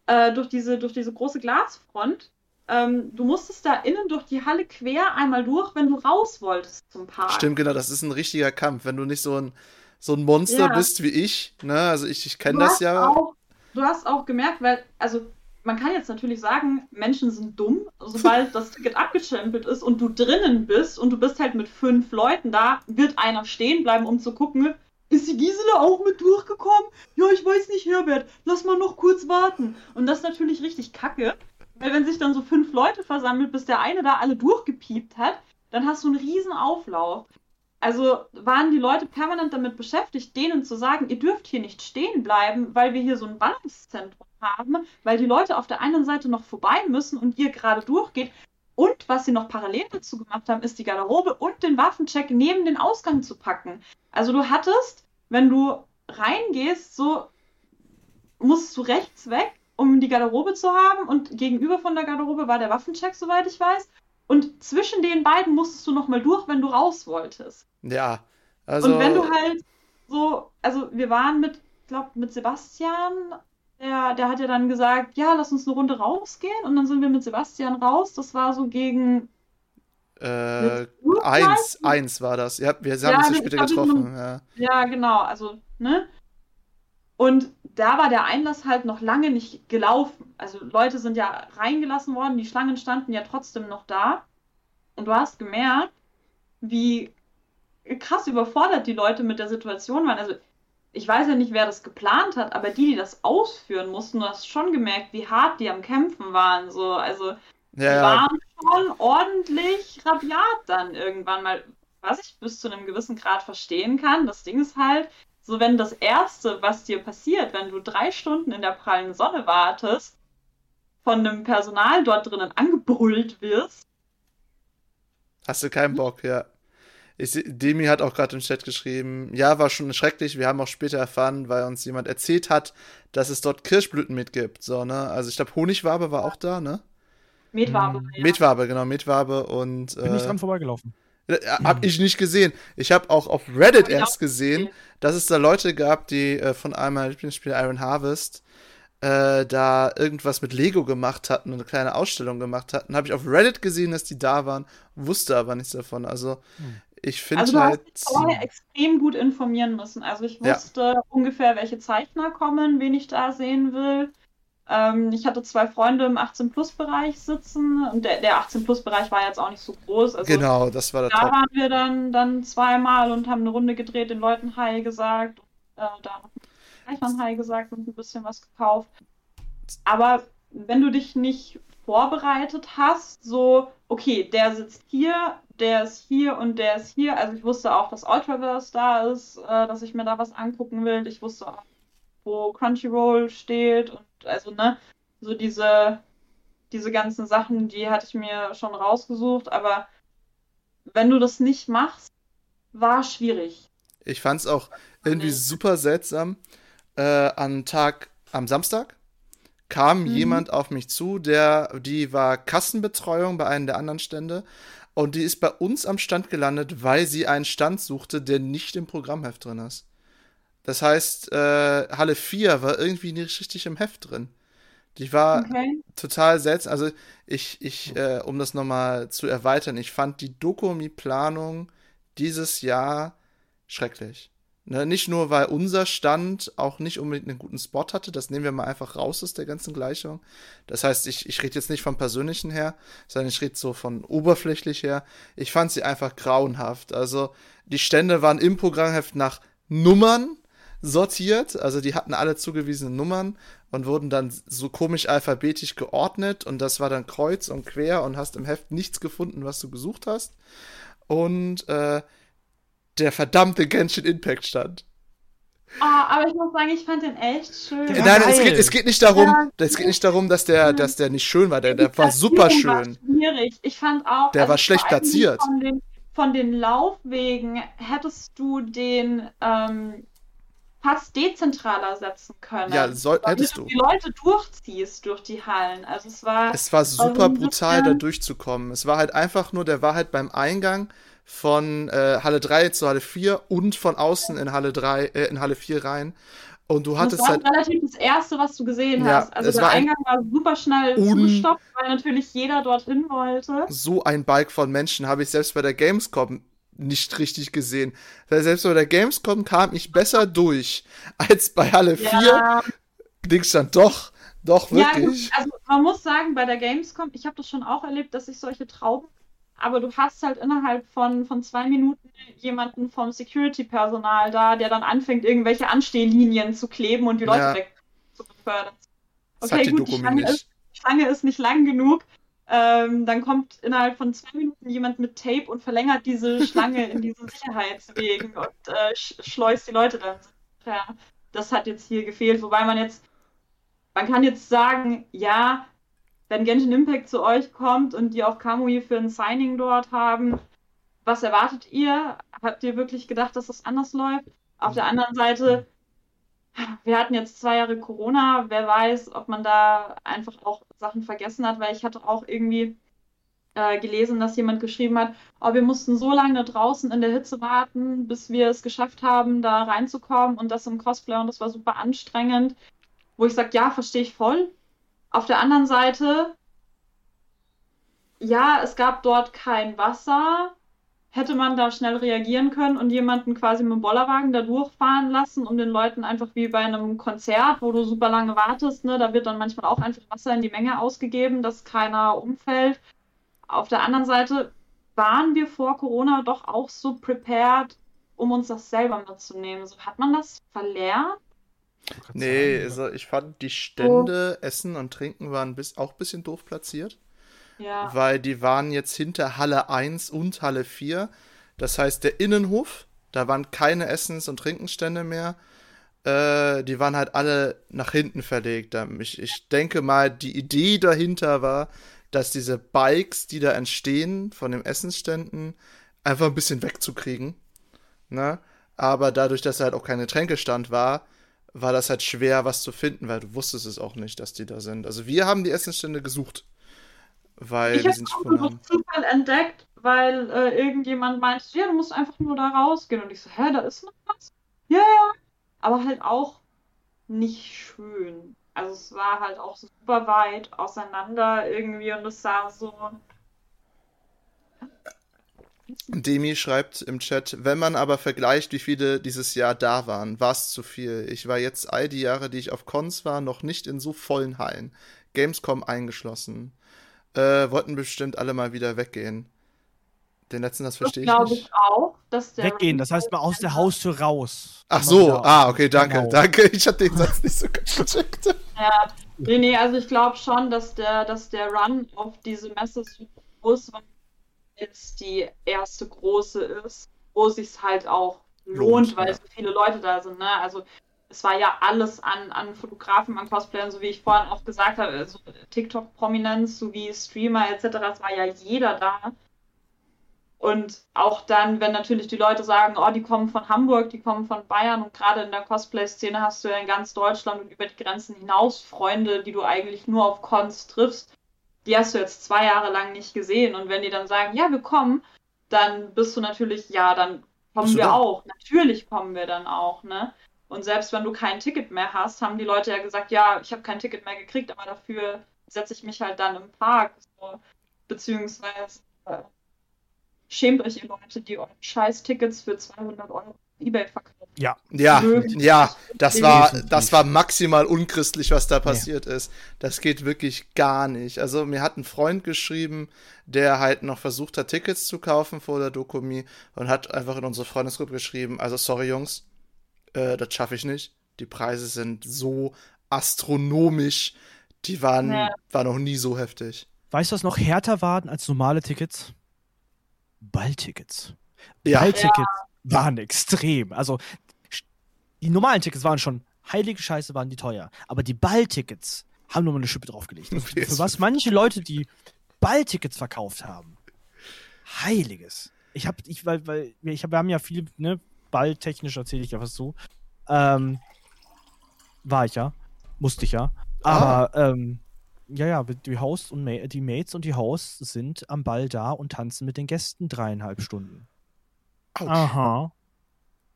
äh, durch, diese, durch diese große Glasfront, ähm, du musstest da innen durch die Halle quer einmal durch, wenn du raus wolltest zum Park. Stimmt, genau, das ist ein richtiger Kampf. Wenn du nicht so ein, so ein Monster ja. bist wie ich, ne, also ich, ich kenne das ja. Auch, du hast auch gemerkt, weil, also man kann jetzt natürlich sagen, Menschen sind dumm, sobald das Ticket abgestempelt ist und du drinnen bist und du bist halt mit fünf Leuten da, wird einer stehen bleiben, um zu gucken, ist die Gisela auch mit durchgekommen? Ja, ich weiß nicht, Herbert, lass mal noch kurz warten. Und das ist natürlich richtig kacke, weil wenn sich dann so fünf Leute versammelt, bis der eine da alle durchgepiept hat, dann hast du einen riesen Auflauf. Also waren die Leute permanent damit beschäftigt, denen zu sagen, ihr dürft hier nicht stehen bleiben, weil wir hier so ein Ballungszentrum haben, weil die Leute auf der einen Seite noch vorbei müssen und ihr gerade durchgeht. Und was sie noch parallel dazu gemacht haben, ist die Garderobe und den Waffencheck neben den Ausgang zu packen. Also du hattest, wenn du reingehst, so musst du rechts weg, um die Garderobe zu haben und gegenüber von der Garderobe war der Waffencheck, soweit ich weiß. Und zwischen den beiden musstest du nochmal durch, wenn du raus wolltest. Ja, also. Und wenn du halt so, also wir waren mit, ich glaube, mit Sebastian, der, der hat ja dann gesagt, ja, lass uns eine Runde rausgehen. Und dann sind wir mit Sebastian raus. Das war so gegen äh, eins, eins war das. Ja, wir haben ja, uns ja später getroffen. Ja. ja, genau. Also, ne? Und da war der Einlass halt noch lange nicht gelaufen. Also Leute sind ja reingelassen worden, die Schlangen standen ja trotzdem noch da. Und du hast gemerkt, wie krass überfordert die Leute mit der Situation waren. Also ich weiß ja nicht, wer das geplant hat, aber die, die das ausführen mussten, du hast schon gemerkt, wie hart die am Kämpfen waren. So, also ja, die waren schon ordentlich rabiat dann irgendwann mal, was ich bis zu einem gewissen Grad verstehen kann. Das Ding ist halt, so wenn das Erste, was dir passiert, wenn du drei Stunden in der prallen Sonne wartest, von einem Personal dort drinnen angebrüllt wirst. Hast du keinen Bock, ja. Ich, Demi hat auch gerade im Chat geschrieben, ja, war schon schrecklich. Wir haben auch später erfahren, weil uns jemand erzählt hat, dass es dort Kirschblüten mitgibt. So, ne? Also ich glaube, Honigwabe war auch da, ne? Metwabe. Hm, ja. Metwabe, genau, Metwabe und. Bin äh, nicht dran vorbeigelaufen. Äh, hab ich nicht gesehen. Ich habe auch auf Reddit erst gesehen, gesehen, dass es da Leute gab, die äh, von einmal Lieblingsspiel Iron Harvest äh, da irgendwas mit Lego gemacht hatten, eine kleine Ausstellung gemacht hatten. Habe ich auf Reddit gesehen, dass die da waren, wusste aber nichts davon. Also hm. ich finde also, halt. Dich vorher extrem gut informieren müssen. Also ich wusste ja. ungefähr, welche Zeichner kommen, wen ich da sehen will. Ähm, ich hatte zwei Freunde im 18-Plus-Bereich sitzen und der, der 18-Plus-Bereich war jetzt auch nicht so groß. Also genau, das war der Da Top. waren wir dann, dann zweimal und haben eine Runde gedreht, den Leuten Hi gesagt. Und, äh, da noch ein Hi gesagt und ein bisschen was gekauft. Aber wenn du dich nicht vorbereitet hast, so, okay, der sitzt hier, der ist hier und der ist hier. Also ich wusste auch, dass Ultraverse da ist, äh, dass ich mir da was angucken will. Ich wusste auch, wo Crunchyroll steht und also, ne, so diese, diese ganzen Sachen, die hatte ich mir schon rausgesucht, aber wenn du das nicht machst, war schwierig. Ich fand es auch irgendwie nee. super seltsam. Äh, am Tag, am Samstag kam mhm. jemand auf mich zu, der, die war Kassenbetreuung bei einem der anderen Stände und die ist bei uns am Stand gelandet, weil sie einen Stand suchte, der nicht im Programmheft drin ist. Das heißt, äh, Halle 4 war irgendwie nicht richtig im Heft drin. Die war okay. total seltsam. Also ich, ich, äh, um das nochmal zu erweitern, ich fand die Dokumi-Planung dieses Jahr schrecklich. Ne, nicht nur, weil unser Stand auch nicht unbedingt einen guten Spot hatte, das nehmen wir mal einfach raus aus der ganzen Gleichung. Das heißt, ich, ich rede jetzt nicht vom Persönlichen her, sondern ich rede so von oberflächlich her. Ich fand sie einfach grauenhaft. Also die Stände waren im Programmheft nach Nummern sortiert. Also die hatten alle zugewiesene Nummern und wurden dann so komisch alphabetisch geordnet und das war dann kreuz und quer und hast im Heft nichts gefunden, was du gesucht hast. Und äh, der verdammte Genshin Impact stand. Oh, aber ich muss sagen, ich fand den echt schön. Nein, es geht, es geht, nicht darum, ja. es geht nicht darum, dass der, dass der nicht schön war. Der, der war super schön. War schwierig. Ich fand auch. Der also war schlecht platziert. Von den, von den Laufwegen hättest du den ähm, fast dezentraler setzen können. Ja, soll, hättest du. die Leute durchziehst durch die Hallen. Also es war. Es war super also brutal, da durchzukommen. Es war halt einfach nur, der war halt beim Eingang von äh, Halle 3 zu Halle 4 und von außen in Halle 3, äh, in Halle 4 rein. Und du hattest das war halt. relativ das erste, was du gesehen ja, hast. Also der war Eingang war super schnell zugestoppt, weil natürlich jeder dorthin wollte. So ein Bike von Menschen habe ich selbst bei der Gamescom nicht richtig gesehen. Weil selbst bei der Gamescom kam ich besser durch als bei Halle ja. 4. Dings dann doch, doch wirklich. Ja, also man muss sagen, bei der Gamescom, ich habe das schon auch erlebt, dass ich solche Trauben aber du hast halt innerhalb von, von zwei Minuten jemanden vom Security-Personal da, der dann anfängt, irgendwelche Anstehlinien zu kleben und die Leute ja. weg zu befördern. Okay, gut, die Schlange, ist, die Schlange, ist, nicht lang genug. Ähm, dann kommt innerhalb von zwei Minuten jemand mit Tape und verlängert diese Schlange in diesen Sicherheitswegen und äh, schleust die Leute dann. Ja, das hat jetzt hier gefehlt, wobei man jetzt, man kann jetzt sagen, ja, wenn Genshin Impact zu euch kommt und die auch Kamui für ein Signing dort haben, was erwartet ihr? Habt ihr wirklich gedacht, dass das anders läuft? Auf der anderen Seite, wir hatten jetzt zwei Jahre Corona. Wer weiß, ob man da einfach auch Sachen vergessen hat, weil ich hatte auch irgendwie äh, gelesen, dass jemand geschrieben hat, oh, wir mussten so lange draußen in der Hitze warten, bis wir es geschafft haben, da reinzukommen und das im Cosplay und das war super anstrengend. Wo ich sage, ja, verstehe ich voll. Auf der anderen Seite, ja, es gab dort kein Wasser. Hätte man da schnell reagieren können und jemanden quasi mit dem Bollerwagen da durchfahren lassen, um den Leuten einfach wie bei einem Konzert, wo du super lange wartest, ne, da wird dann manchmal auch einfach Wasser in die Menge ausgegeben, dass keiner umfällt. Auf der anderen Seite waren wir vor Corona doch auch so prepared, um uns das selber mitzunehmen. So hat man das verlernt? Nee, also ich fand die Stände, oh. Essen und Trinken waren bis, auch ein bisschen doof platziert. Ja. Weil die waren jetzt hinter Halle 1 und Halle 4. Das heißt, der Innenhof, da waren keine Essens- und Trinkenstände mehr. Äh, die waren halt alle nach hinten verlegt. Ich, ich denke mal, die Idee dahinter war, dass diese Bikes, die da entstehen von den Essensständen, einfach ein bisschen wegzukriegen. Ne? Aber dadurch, dass halt auch keine Tränkestand war, war das halt schwer, was zu finden, weil du wusstest es auch nicht, dass die da sind. Also wir haben die Essensstände gesucht, weil ich nicht gefunden Zufall entdeckt, weil äh, irgendjemand meinte, ja, du musst einfach nur da rausgehen. Und ich so, hä, da ist noch was? Ja, ja. Aber halt auch nicht schön. Also es war halt auch super weit auseinander irgendwie und es sah so Demi schreibt im Chat, wenn man aber vergleicht, wie viele dieses Jahr da waren, war es zu viel. Ich war jetzt all die Jahre, die ich auf Cons war, noch nicht in so vollen Hallen. Gamescom eingeschlossen. Äh, wollten bestimmt alle mal wieder weggehen. Den letzten, das verstehe ich nicht. ich auch, dass der Weggehen, das heißt mal aus der Haustür raus. Ach so, ah, okay, danke, genau. danke. Ich hatte den Satz nicht so gecheckt. Ja, nee, nee, also ich glaube schon, dass der, dass der Run auf diese Messe so groß war, jetzt die erste große ist, wo es sich halt auch lohnt, lohnt weil ja. so viele Leute da sind. Ne? Also es war ja alles an, an Fotografen, an Cosplayern, so wie ich vorhin auch gesagt habe, also TikTok-Prominenz sowie Streamer etc. Es war ja jeder da. Und auch dann, wenn natürlich die Leute sagen, oh, die kommen von Hamburg, die kommen von Bayern und gerade in der Cosplay-Szene hast du ja in ganz Deutschland und über die Grenzen hinaus Freunde, die du eigentlich nur auf Cons triffst die hast du jetzt zwei Jahre lang nicht gesehen. Und wenn die dann sagen, ja, wir kommen, dann bist du natürlich, ja, dann kommen wir da? auch. Natürlich kommen wir dann auch, ne? Und selbst wenn du kein Ticket mehr hast, haben die Leute ja gesagt, ja, ich habe kein Ticket mehr gekriegt, aber dafür setze ich mich halt dann im Park. So. Beziehungsweise äh, schämt euch, ihr Leute, die eure scheiß Tickets für 200 Euro eBay verkaufen. Ja, ja, ja, das war, das war maximal unchristlich, was da passiert ja. ist. Das geht wirklich gar nicht. Also mir hat ein Freund geschrieben, der halt noch versucht hat, Tickets zu kaufen vor der Dokumi und hat einfach in unsere Freundesgruppe geschrieben, also sorry Jungs, äh, das schaffe ich nicht. Die Preise sind so astronomisch, die waren, ja. war noch nie so heftig. Weißt du, was noch härter waren als normale Tickets? Balltickets. Ja. Balltickets. Ja waren extrem. Also die normalen Tickets waren schon, heilige Scheiße, waren die teuer. Aber die Balltickets haben nochmal eine Schippe draufgelegt. Also für was manche Leute, die Balltickets verkauft haben. Heiliges. Ich habe, ich, weil, weil, ich hab, wir haben ja viel, ne, balltechnisch erzähle ich ja was zu. Ähm, war ich ja. Musste ich ja. Aber, ah. ähm, ja, ja, die Hosts und Ma die Mates und die Hosts sind am Ball da und tanzen mit den Gästen dreieinhalb Stunden. Ouch. Aha.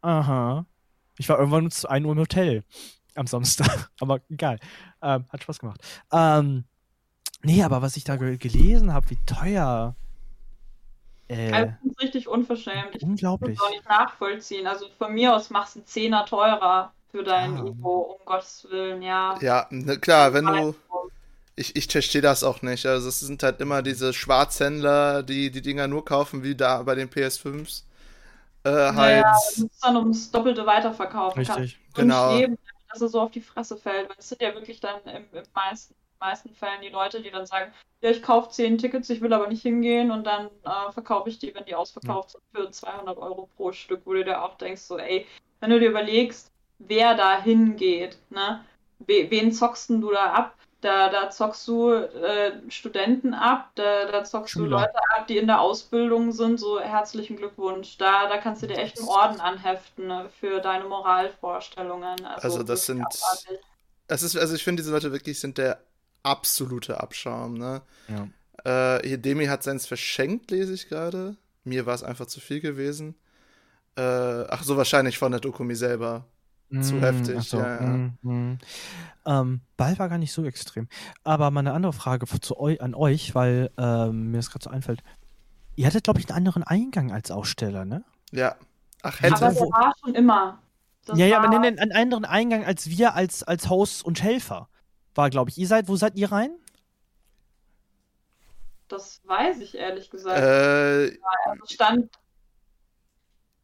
Aha. Ich war irgendwann um 1 Uhr im Hotel am Samstag. aber egal. Ähm, hat Spaß gemacht. Ähm, nee, aber was ich da ge gelesen habe, wie teuer. Äh, also, das ist richtig unverschämt. Ich unglaublich. kann das auch nicht nachvollziehen. Also von mir aus machst du einen Zehner teurer für dein ah. Ivo, um Gottes Willen, ja. Ja, ne, klar, wenn du. Ich, ich verstehe das auch nicht. Also es sind halt immer diese Schwarzhändler, die die Dinger nur kaufen, wie da bei den PS5s. Äh, halt. Ja, du dann ums Doppelte weiterverkaufen Richtig. Kann. Genau. Leben, dass er so auf die Fresse fällt. Weil es sind ja wirklich dann im, im meisten, meisten Fällen die Leute, die dann sagen, ja, ich kaufe zehn Tickets, ich will aber nicht hingehen und dann äh, verkaufe ich die, wenn die ausverkauft sind, für 200 Euro pro Stück, wo du dir auch denkst, so, ey, wenn du dir überlegst, wer da hingeht, ne? Wen zockst du da ab? Da, da zockst du äh, Studenten ab, da, da zockst Schüler. du Leute ab, die in der Ausbildung sind. So herzlichen Glückwunsch. Da, da kannst du dir echt einen Orden anheften ne, für deine Moralvorstellungen. Also, also das sind. Es ist, also ich finde, diese Leute wirklich sind der absolute Abschaum. Ne? Ja. Äh, Demi hat seins verschenkt, lese ich gerade. Mir war es einfach zu viel gewesen. Äh, ach so, wahrscheinlich von der Dokumi selber zu mm, heftig. So, ja, ja. Mm, mm. Ähm, Ball war gar nicht so extrem. Aber mal eine andere Frage zu eu an euch, weil ähm, mir das gerade so einfällt. Ihr hattet, glaube ich, einen anderen Eingang als Aussteller, ne? Ja. Ach, hätte Aber der war schon immer. Das ja, ja, aber nennen einen anderen Eingang als wir als, als Hosts und Helfer. War, glaube ich. Ihr seid, wo seid ihr rein? Das weiß ich ehrlich gesagt. Äh, also stand.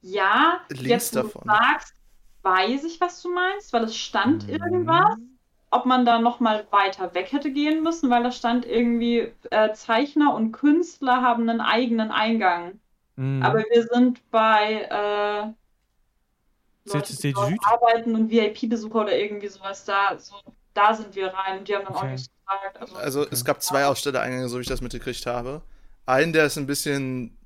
Ja, links jetzt, davon. Du sagst, weiß ich, was du meinst, weil es stand mhm. irgendwas. Ob man da nochmal weiter weg hätte gehen müssen, weil da stand irgendwie, äh, Zeichner und Künstler haben einen eigenen Eingang. Mhm. Aber wir sind bei äh, Leute, die arbeiten und VIP-Besucher oder irgendwie sowas da. So, da sind wir rein und die haben dann okay. auch nichts gesagt. Also, also es gab zwei Ausstellereingänge, so wie ich das mitgekriegt habe. Einen, der ist ein bisschen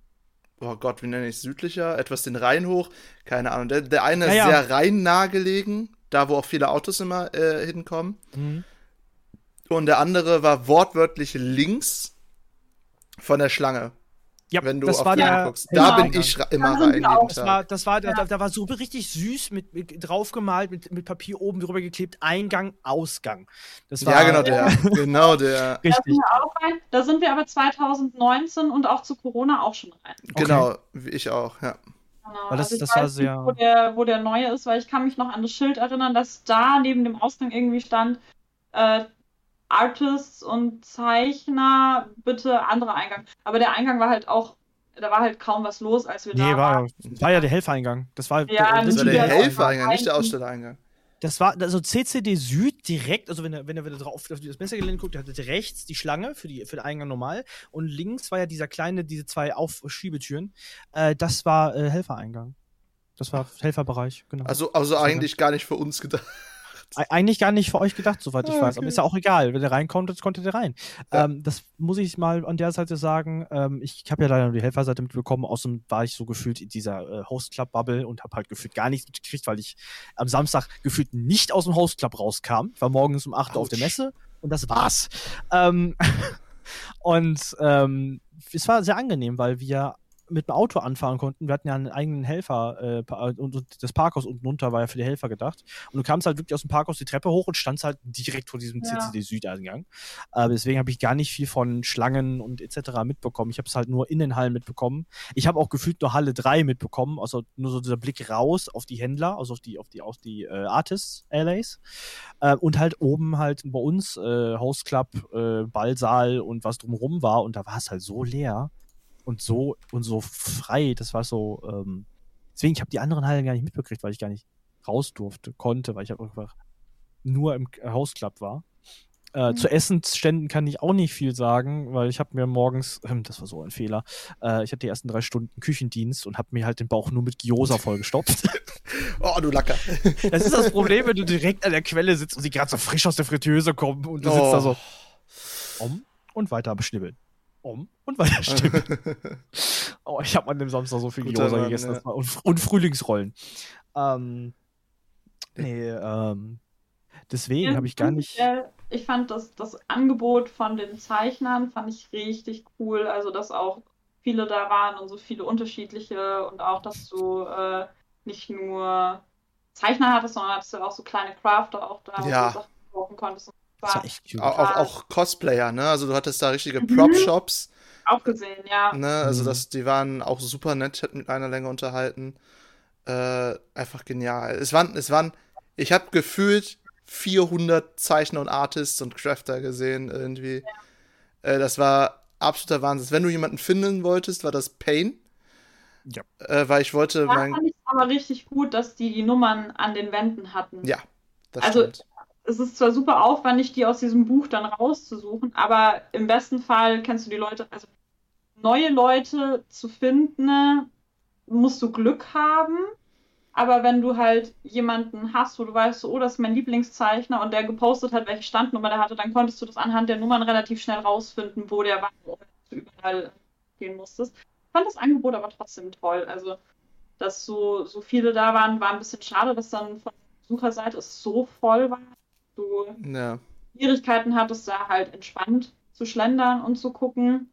oh Gott, wie nenne ich es, südlicher, etwas den Rhein hoch, keine Ahnung. Der, der eine ist ja, sehr rheinnah gelegen, da wo auch viele Autos immer äh, hinkommen. Mhm. Und der andere war wortwörtlich links von der Schlange. Ja, wenn du das auf war der, guckst. Da bin ich immer rein. Das war, das war, ja. da, da, war so richtig süß mit, mit draufgemalt, mit, mit Papier oben drüber geklebt, Eingang, Ausgang. Das war, ja, genau der. genau der. Richtig. Da sind, rein, da sind wir aber 2019 und auch zu Corona auch schon rein. Genau, okay. wie ich auch, ja. Genau. Weil das, also das war sehr. Nicht, wo, der, wo der neue ist, weil ich kann mich noch an das Schild erinnern, dass da neben dem Ausgang irgendwie stand, äh, Artists und Zeichner, bitte andere Eingang. Aber der Eingang war halt auch, da war halt kaum was los, als wir nee, da war, waren. war ja der Helfereingang. Das war, ja, das war der Helfereingang, nicht der Ausstellereingang. Das war, also CCD Süd direkt, also wenn er, wenn er wieder drauf auf das Messergelände guckt, der hatte rechts die Schlange für, die, für den Eingang normal und links war ja dieser kleine, diese zwei Aufschiebetüren. Äh, das war äh, Helfereingang. Das war Helferbereich, genau. Also, also eigentlich gar nicht für uns gedacht. Eigentlich gar nicht für euch gedacht, soweit ich okay. weiß. Aber ist ja auch egal. Wenn der reinkommt, jetzt konnte der rein. Ja. Ähm, das muss ich mal an der Seite sagen. Ähm, ich habe ja leider nur die Helferseite mitbekommen. Außerdem war ich so gefühlt in dieser äh, Host Club Bubble und habe halt gefühlt gar nichts mitgekriegt, weil ich am Samstag gefühlt nicht aus dem Host Club rauskam. Ich war morgens um 8 Uhr auf der Messe und das war's. Ähm, und ähm, es war sehr angenehm, weil wir mit dem Auto anfahren konnten. Wir hatten ja einen eigenen Helfer äh, und, und, das Parkhaus unten runter war ja für die Helfer gedacht. Und du kamst halt wirklich aus dem Parkhaus die Treppe hoch und standst halt direkt vor diesem ja. CCD Südeingang. Äh, deswegen habe ich gar nicht viel von Schlangen und etc. mitbekommen. Ich habe es halt nur in den Hallen mitbekommen. Ich habe auch gefühlt nur Halle 3 mitbekommen, also nur so dieser Blick raus auf die Händler, also auf die, auf die, auf die äh, Artists, LAs. Äh, und halt oben halt bei uns äh, Host Club, äh, Ballsaal und was drumherum war. Und da war es halt so leer und so und so frei. Das war so. Ähm, deswegen, ich habe die anderen Hallen gar nicht mitbekriegt, weil ich gar nicht raus durfte, konnte, weil ich einfach nur im Hausclub war. Äh, mhm. Zu Essensständen kann ich auch nicht viel sagen, weil ich habe mir morgens, äh, das war so ein Fehler, äh, ich hatte die ersten drei Stunden Küchendienst und habe mir halt den Bauch nur mit Gyoza vollgestopft. oh, du Lacker. Das ist das Problem, wenn du direkt an der Quelle sitzt und sie gerade so frisch aus der Fritteuse kommen und du oh. sitzt da so um und weiter beschnibbeln. Um und weiter schnibbeln. oh, ich habe an dem Samstag so viel Gyoza gegessen ja. und, und, Frühlingsrollen. Ähm, nee, ähm, deswegen habe ich gar nicht ich fand das, das Angebot von den Zeichnern fand ich richtig cool. Also, dass auch viele da waren und so viele unterschiedliche und auch, dass du äh, nicht nur Zeichner hattest, sondern dass du auch so kleine Crafter auch da ja. Sachen kaufen konntest. Das war echt auch, auch, auch, Cosplayer, ne? Also du hattest da richtige mhm. Prop-Shops. Auch gesehen, ja. Ne? Also mhm. das, die waren auch super nett, ich hatte mit einer Länge unterhalten. Äh, einfach genial. Es waren, es waren, ich habe gefühlt 400 Zeichner und Artists und Crafter gesehen irgendwie. Ja. Äh, das war absoluter Wahnsinn. Wenn du jemanden finden wolltest, war das Pain. Ja. Äh, weil ich wollte. Da mein... fand ich aber richtig gut, dass die die Nummern an den Wänden hatten. Ja, das also, stimmt. Es ist zwar super aufwendig, die aus diesem Buch dann rauszusuchen, aber im besten Fall kennst du die Leute, also neue Leute zu finden, musst du Glück haben. Aber wenn du halt jemanden hast, wo du weißt, oh, das ist mein Lieblingszeichner und der gepostet hat, welche Standnummer der hatte, dann konntest du das anhand der Nummern relativ schnell rausfinden, wo der war, wo du überall gehen musstest. Ich fand das Angebot aber trotzdem toll. Also, dass so, so viele da waren, war ein bisschen schade, dass dann von der Besucherseite es so voll war. Du ja. Schwierigkeiten hattest, da halt entspannt zu schlendern und zu gucken.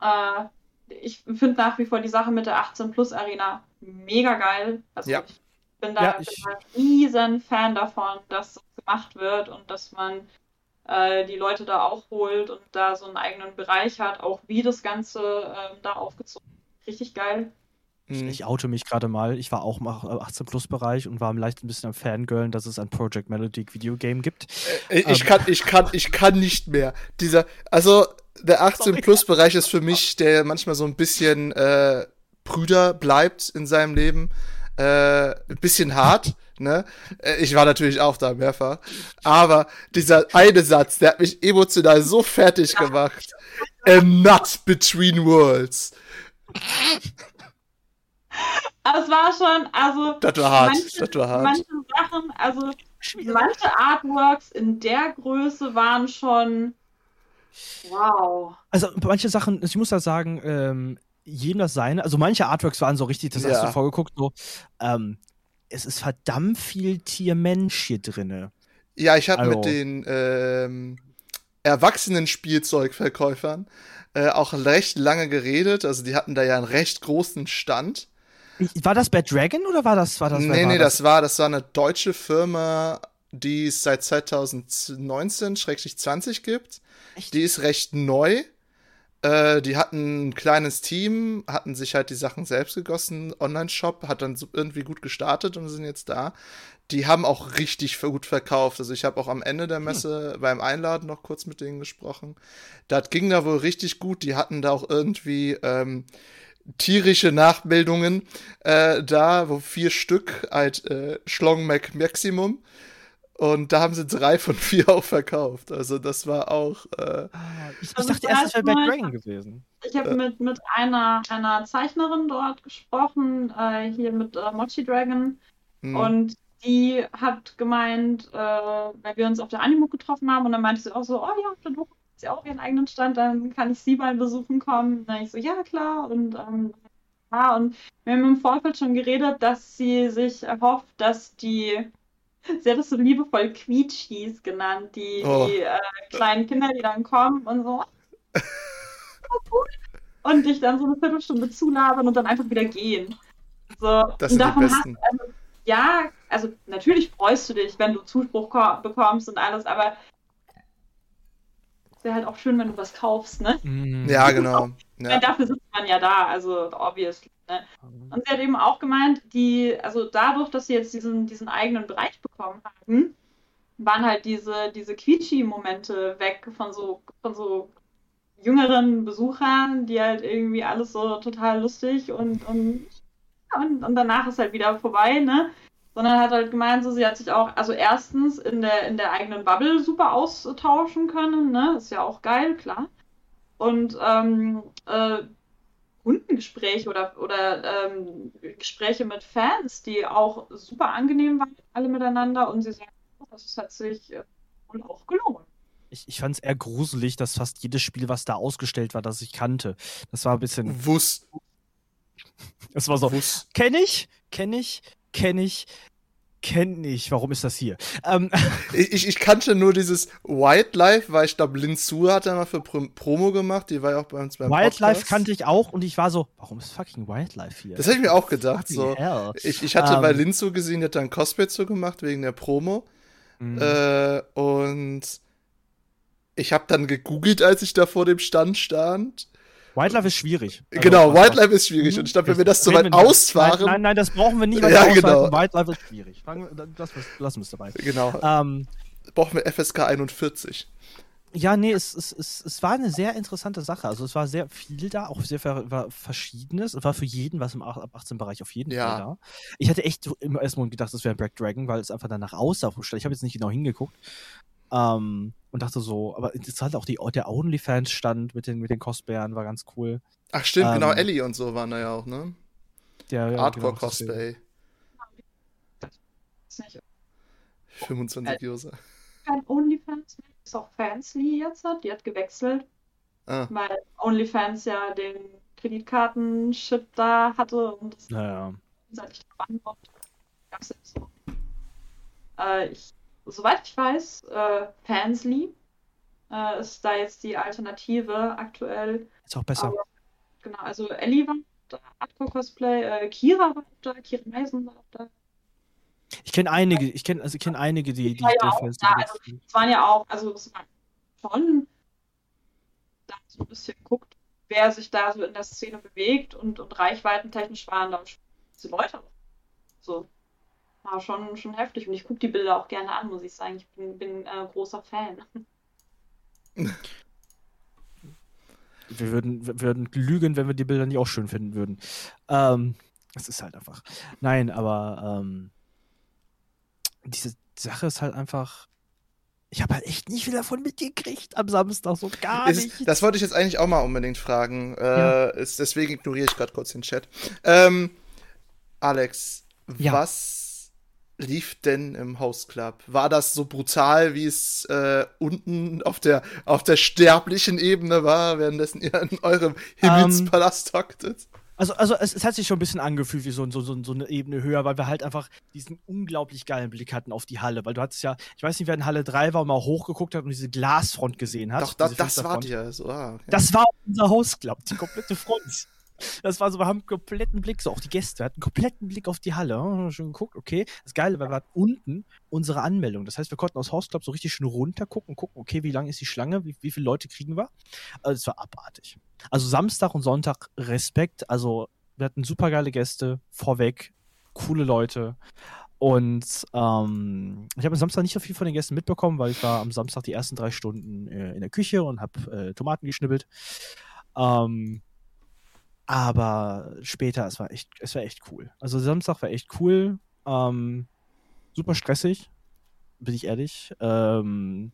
Äh, ich finde nach wie vor die Sache mit der 18 Plus Arena mega geil. Also ja. ich bin da, ja, ich... bin ein riesen Fan davon, dass das gemacht wird und dass man äh, die Leute da auch holt und da so einen eigenen Bereich hat, auch wie das Ganze äh, da aufgezogen ist. Richtig geil. Mhm. Ich oute mich gerade mal. Ich war auch im 18-Plus-Bereich und war leicht ein bisschen am Fangirlen, dass es ein Project Melodic Videogame gibt. Äh, ich, ähm. kann, ich, kann, ich kann nicht mehr. Dieser, also der 18-Plus-Bereich ist für mich, der manchmal so ein bisschen äh, Brüder bleibt in seinem Leben. Äh, ein bisschen hart, ne? Äh, ich war natürlich auch da mehrfach. Aber dieser eine Satz, der hat mich emotional so fertig gemacht. A nut between worlds. Es war schon, also. Das war hart. Manche, das war hart. Manche Sachen, also manche Artworks in der Größe waren schon. Wow. Also manche Sachen, ich muss da sagen, ähm, jedem das seine. Also manche Artworks waren so richtig, das ja. hast du vorgeguckt, so, ähm, es ist verdammt viel Tier-Mensch hier drin. Ja, ich habe also. mit den ähm, erwachsenen Spielzeugverkäufern äh, auch recht lange geredet. Also die hatten da ja einen recht großen Stand. War das Bad Dragon oder war das? War das nee, nee, das? das war, das war eine deutsche Firma, die es seit 2019-20 gibt. Echt? Die ist recht neu. Äh, die hatten ein kleines Team, hatten sich halt die Sachen selbst gegossen, Online-Shop, hat dann irgendwie gut gestartet und sind jetzt da. Die haben auch richtig gut verkauft. Also ich habe auch am Ende der Messe hm. beim Einladen noch kurz mit denen gesprochen. Das ging da wohl richtig gut. Die hatten da auch irgendwie ähm, tierische Nachbildungen äh, da, wo vier Stück halt äh, Schlong Mac Maximum und da haben sie drei von vier auch verkauft. Also das war auch. Äh, ich, ich dachte erst, das wäre Bad Dragon gewesen. Ich habe äh, mit, mit einer, einer Zeichnerin dort gesprochen, äh, hier mit äh, Mochi Dragon. Mh. Und die hat gemeint, äh, weil wir uns auf der Animo getroffen haben, und dann meinte sie auch so, oh ja, dann hat sie auch ihren eigenen Stand, dann kann ich sie mal besuchen kommen. Dann ich so, ja klar. Und ähm, ja, und wir haben im Vorfeld schon geredet, dass sie sich erhofft, dass die Sie hat es so liebevoll Quietschis genannt, die, oh. die äh, kleinen Kinder, die dann kommen und so. Oh, und dich dann so eine Viertelstunde zulabern und dann einfach wieder gehen. So, das sind die besten. Hast, also, ja, also natürlich freust du dich, wenn du Zuspruch bekommst und alles, aber wäre halt auch schön, wenn du was kaufst, ne? Mhm. Ja, genau. Ja. Dafür sitzt man ja da, also obviously. Ne? Und sie hat eben auch gemeint, die, also dadurch, dass sie jetzt diesen, diesen eigenen Bereich bekommen hatten, waren halt diese, diese Quietschi-Momente weg von so, von so jüngeren Besuchern, die halt irgendwie alles so total lustig und, und, und, und danach ist halt wieder vorbei, ne? Sondern hat halt gemeint, so, sie hat sich auch, also erstens in der, in der eigenen Bubble super austauschen können, ne? Ist ja auch geil, klar. Und ähm, äh, Kundengespräche oder, oder ähm, Gespräche mit Fans, die auch super angenehm waren, alle miteinander. Und sie sagt, das hat sich äh, wohl auch gelohnt. Ich, ich fand es eher gruselig, dass fast jedes Spiel, was da ausgestellt war, das ich kannte. Das war ein bisschen. Wuss. Es war so. Kenne ich, kenne ich, kenne ich, kenne ich. Warum ist das hier? Ähm. Ich, ich kannte nur dieses Wildlife, weil ich glaube, Lin Su hat ja mal für Pro Promo gemacht. Die war ja auch bei uns beim Wildlife Podcast. kannte ich auch und ich war so, warum ist fucking Wildlife hier? Das habe ich mir auch gedacht. So. Ich, ich hatte um, bei ähm. Lin Su gesehen, die hat da ein Cosplay zu gemacht wegen der Promo. Mhm. Äh, und ich habe dann gegoogelt, als ich da vor dem Stand stand. Wildlife ist schwierig. Also, genau, Wildlife ist schwierig. Und ich glaube, wenn wir das so weit ausfahren. Nein, nein, das brauchen wir nicht weiter ja, genau. Wildlife ist schwierig. Das, lassen wir es dabei. Genau. Ähm, brauchen wir FSK 41. Ja, nee, es, es, es, es war eine sehr interessante Sache. Also es war sehr viel da, auch sehr war Verschiedenes. Es war für jeden was im 18-Bereich auf jeden ja. Fall da. Ich hatte echt im ersten Moment gedacht, das wäre ein Black Dragon, weil es einfach danach aussah. Ich habe jetzt nicht genau hingeguckt. Ähm, und dachte so, aber es hat auch die, der OnlyFans-Stand mit den, mit den Cosplayern, war ganz cool. Ach stimmt, genau, ähm, genau, Ellie und so waren da ja auch, ne? Ja, ja, Hardcore-Cosplay. Genau, 25 User. Kein OnlyFans mehr, ist auch Fansly jetzt hat, die hat gewechselt. Ah. Weil OnlyFans ja den Kreditkarten-Shit da hatte und das naja. seit beantwortet. Gab's jetzt so. Äh, ich soweit ich weiß, äh, Fansly äh, ist da jetzt die Alternative aktuell. Ist auch besser. Aber, genau, also Ellie war da, Hardcore-Cosplay, äh, Kira war da, Kira Meisen war da. Ich kenne einige, ich kenne also kenn einige, die, die ja, ja auch da, also, es waren ja auch, also es war schon da so ein bisschen guckt, wer sich da so in der Szene bewegt und, und reichweitentechnisch waren da diese Leute. So, war schon, schon heftig. Und ich gucke die Bilder auch gerne an, muss ich sagen. Ich bin, bin äh, großer Fan. Wir würden, wir würden lügen, wenn wir die Bilder nicht auch schön finden würden. Ähm, es ist halt einfach. Nein, aber ähm, diese Sache ist halt einfach. Ich habe halt echt nicht viel davon mitgekriegt am Samstag, so gar ist, nicht. Das wollte ich jetzt eigentlich auch mal unbedingt fragen. Äh, ja. ist, deswegen ignoriere ich gerade kurz den Chat. Ähm, Alex, ja. was lief denn im Host Club? War das so brutal, wie es äh, unten auf der, auf der sterblichen Ebene war, währenddessen ihr in eurem Himmelspalast um, hocktet? Also, also es, es, hat sich schon ein bisschen angefühlt wie so, so, so, so, eine Ebene höher, weil wir halt einfach diesen unglaublich geilen Blick hatten auf die Halle. Weil du hattest ja, ich weiß nicht, wer in Halle 3 war und mal hochgeguckt hat und diese Glasfront gesehen hat. Doch, da, das war ja so. Ah, okay. Das war unser Host Club, die komplette Front. Das war so, wir haben einen kompletten Blick, so auch die Gäste, wir hatten einen kompletten Blick auf die Halle. Haben schon geguckt, okay. Das Geile war, wir hatten unten unsere Anmeldung. Das heißt, wir konnten aus Hausclub so richtig schön runter gucken, gucken, okay, wie lang ist die Schlange, wie, wie viele Leute kriegen wir. Also, es war abartig. Also, Samstag und Sonntag Respekt. Also, wir hatten super geile Gäste, vorweg, coole Leute. Und ähm, ich habe am Samstag nicht so viel von den Gästen mitbekommen, weil ich war am Samstag die ersten drei Stunden äh, in der Küche und habe äh, Tomaten geschnibbelt. Ähm, aber später, es war echt, es war echt cool. Also Samstag war echt cool. Ähm, super stressig, bin ich ehrlich. Ähm,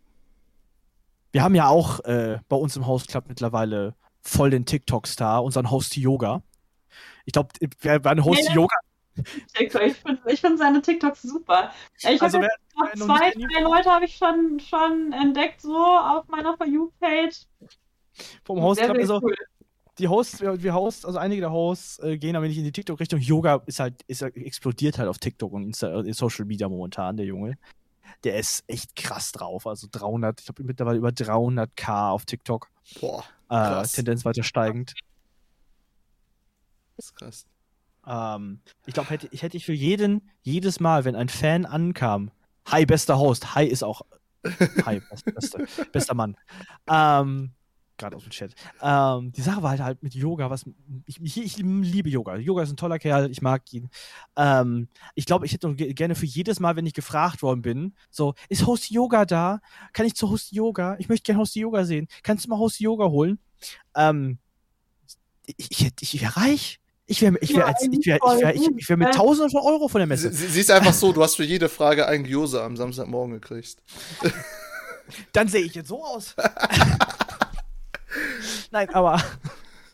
wir haben ja auch äh, bei uns im Host Club mittlerweile voll den TikTok-Star, unseren Host Yoga. Ich glaube, wer war ein Host ja, Yoga? Ich finde find seine TikToks super. Ich also, habe zwei, drei Leute habe ich schon, schon entdeckt, so auf meiner For You-Page. Vom Host Club, also, cool die Hosts, wir Hosts, also einige der Hosts äh, gehen aber nicht in die TikTok-Richtung. Yoga ist halt, ist, explodiert halt auf TikTok und Insta, äh, Social Media momentan, der Junge. Der ist echt krass drauf. Also 300, ich glaube mittlerweile über 300k auf TikTok. Boah. Äh, Tendenz weiter steigend. Das ist krass. Ähm, ich glaube, hätte, ich hätte ich für jeden, jedes Mal, wenn ein Fan ankam, Hi, bester Host, Hi ist auch Hi, bester, bester, bester Mann. Ähm, gerade aus dem Chat. Ähm, die Sache war halt, halt mit Yoga, was ich, ich, ich, liebe Yoga. Yoga ist ein toller Kerl, ich mag ihn. Ähm, ich glaube, ich hätte gerne für jedes Mal, wenn ich gefragt worden bin, so, ist Host Yoga da? Kann ich zu Host Yoga? Ich möchte gerne Host Yoga sehen. Kannst du mal Host Yoga holen? Ähm, ich, ich, ich wäre reich. Ich wäre ich wär, ich wär, ich wär, ich, ich wär mit Tausenden von Euro von der Messe. Sie, sie ist einfach so, du hast für jede Frage einen Gyoza am Samstagmorgen gekriegt. Dann sehe ich jetzt so aus. Nein, aber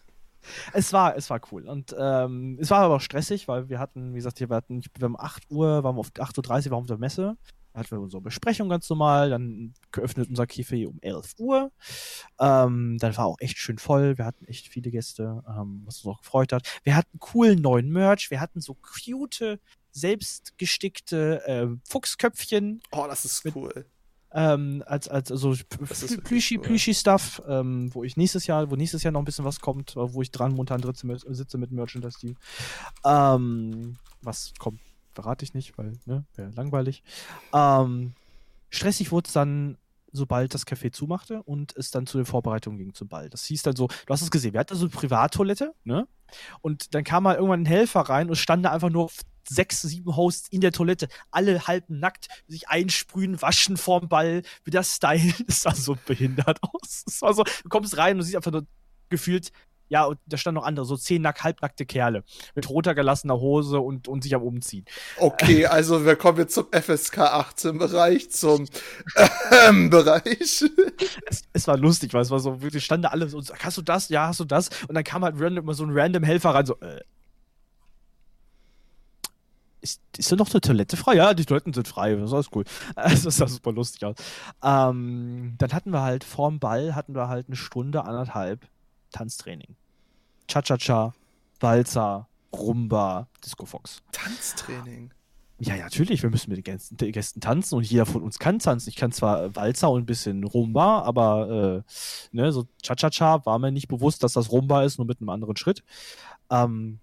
es war, es war cool. Und ähm, es war aber auch stressig, weil wir hatten, wie gesagt, wir hatten, wir haben 8 Uhr, waren wir auf 8.30 Uhr, waren wir auf der Messe. Da hatten wir unsere Besprechung ganz normal, dann geöffnet unser Café um 11 Uhr. Ähm, dann war auch echt schön voll. Wir hatten echt viele Gäste, ähm, was uns auch gefreut hat. Wir hatten coolen neuen Merch. Wir hatten so cute, selbstgestickte äh, Fuchsköpfchen. Oh, das ist cool ähm, als, als so Plüschi, cool. Plüschi-Stuff, ähm, wo ich nächstes Jahr, wo nächstes Jahr noch ein bisschen was kommt, wo ich dran momentan sitze mit Merchandise-Team. Ähm, was kommt, verrate ich nicht, weil, ne, wäre langweilig. Ähm, stressig wurde es dann, sobald das Café zumachte und es dann zu den Vorbereitungen ging zum Ball. Das hieß dann so, du hast es gesehen, wir hatten so eine Privattoilette, ne? Und dann kam mal irgendwann ein Helfer rein und stand da einfach nur sechs, sieben Hosts in der Toilette, alle halb nackt, sich einsprühen, waschen vorm Ball, wieder stylen. Das sah so behindert aus. Das war so, du kommst rein und siehst einfach nur gefühlt, ja, und da standen noch andere, so zehn nack, halbnackte Kerle mit roter gelassener Hose und, und sich am Umziehen. Okay, also wir kommen jetzt zum FSK 18 Bereich, zum ähm, Bereich. Es, es, war lustig, weil es war so, wirklich standen alle so, hast du das? Ja, hast du das? Und dann kam halt random, immer so ein random Helfer rein, so, äh, ist, ist da noch eine Toilette frei? Ja, die Toiletten sind frei. Das ist alles cool. Also, das sah super lustig aus. Ähm, dann hatten wir halt vorm Ball hatten wir halt eine Stunde, anderthalb Tanztraining. Cha-Cha-Cha, Walzer, Rumba, Disco Fox. Tanztraining? Ja, ja, natürlich. Wir müssen mit den Gästen, den Gästen, tanzen und jeder von uns kann tanzen. Ich kann zwar Walzer und ein bisschen Rumba, aber äh, ne, so Cha-Cha-Cha war mir nicht bewusst, dass das Rumba ist, nur mit einem anderen Schritt. Ähm,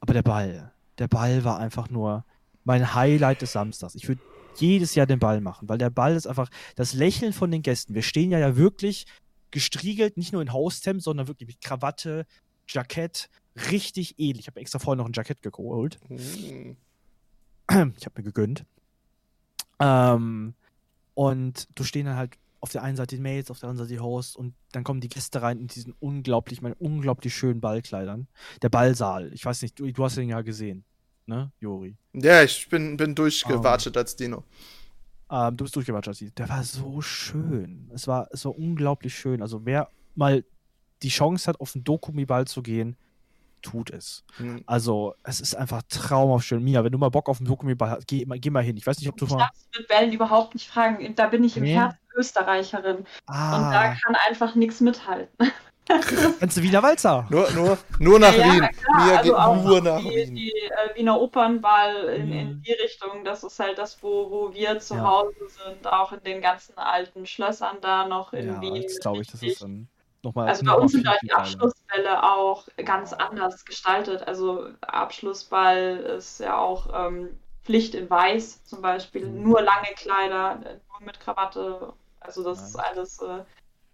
aber der Ball, der Ball war einfach nur mein Highlight des Samstags. Ich würde jedes Jahr den Ball machen, weil der Ball ist einfach das Lächeln von den Gästen. Wir stehen ja ja wirklich gestriegelt, nicht nur in Hosthemd, sondern wirklich mit Krawatte, Jackett, richtig edel. Ich habe extra vorher noch ein Jackett geholt. Mm. Ich habe mir gegönnt. Ähm, und du stehen dann halt auf der einen Seite die Mails, auf der anderen Seite die Hosts und dann kommen die Gäste rein in diesen unglaublich, meinen unglaublich schönen Ballkleidern. Der Ballsaal, ich weiß nicht, du, du hast den ja gesehen, ne, Jori? Ja, ich bin, bin durchgewartet um, als Dino. Ähm, du bist durchgewartet als Dino. Der war so schön. Es war, es war unglaublich schön. Also wer mal die Chance hat, auf den Dokumi-Ball zu gehen, tut es. Mhm. Also, es ist einfach traumhaft schön. Mia, wenn du mal Bock auf den Dokumi-Ball hast, geh, geh, mal hin. Ich weiß nicht, ob du ich mal. Ich mit Bällen überhaupt nicht fragen. Da bin ich im nee. Herzen Österreicherin. Ah. Und da kann einfach nichts mithalten. Kannst du Wiener Walzer? Nur, nur, nur nach ja, Wien. Ja, Mia also geht nur nach die, Wien. Die äh, Wiener Opernball in, mhm. in, die Richtung, das ist halt das, wo, wo wir zu ja. Hause sind, auch in den ganzen alten Schlössern da noch in ja, Wien. Das glaube ich, das ist dann nochmal. Also bei uns sind da die Abschlussbälle auch ganz anders gestaltet. Also Abschlussball ist ja auch ähm, Pflicht in Weiß zum Beispiel, mhm. nur lange Kleider, nur mit Krawatte also das ist alles äh,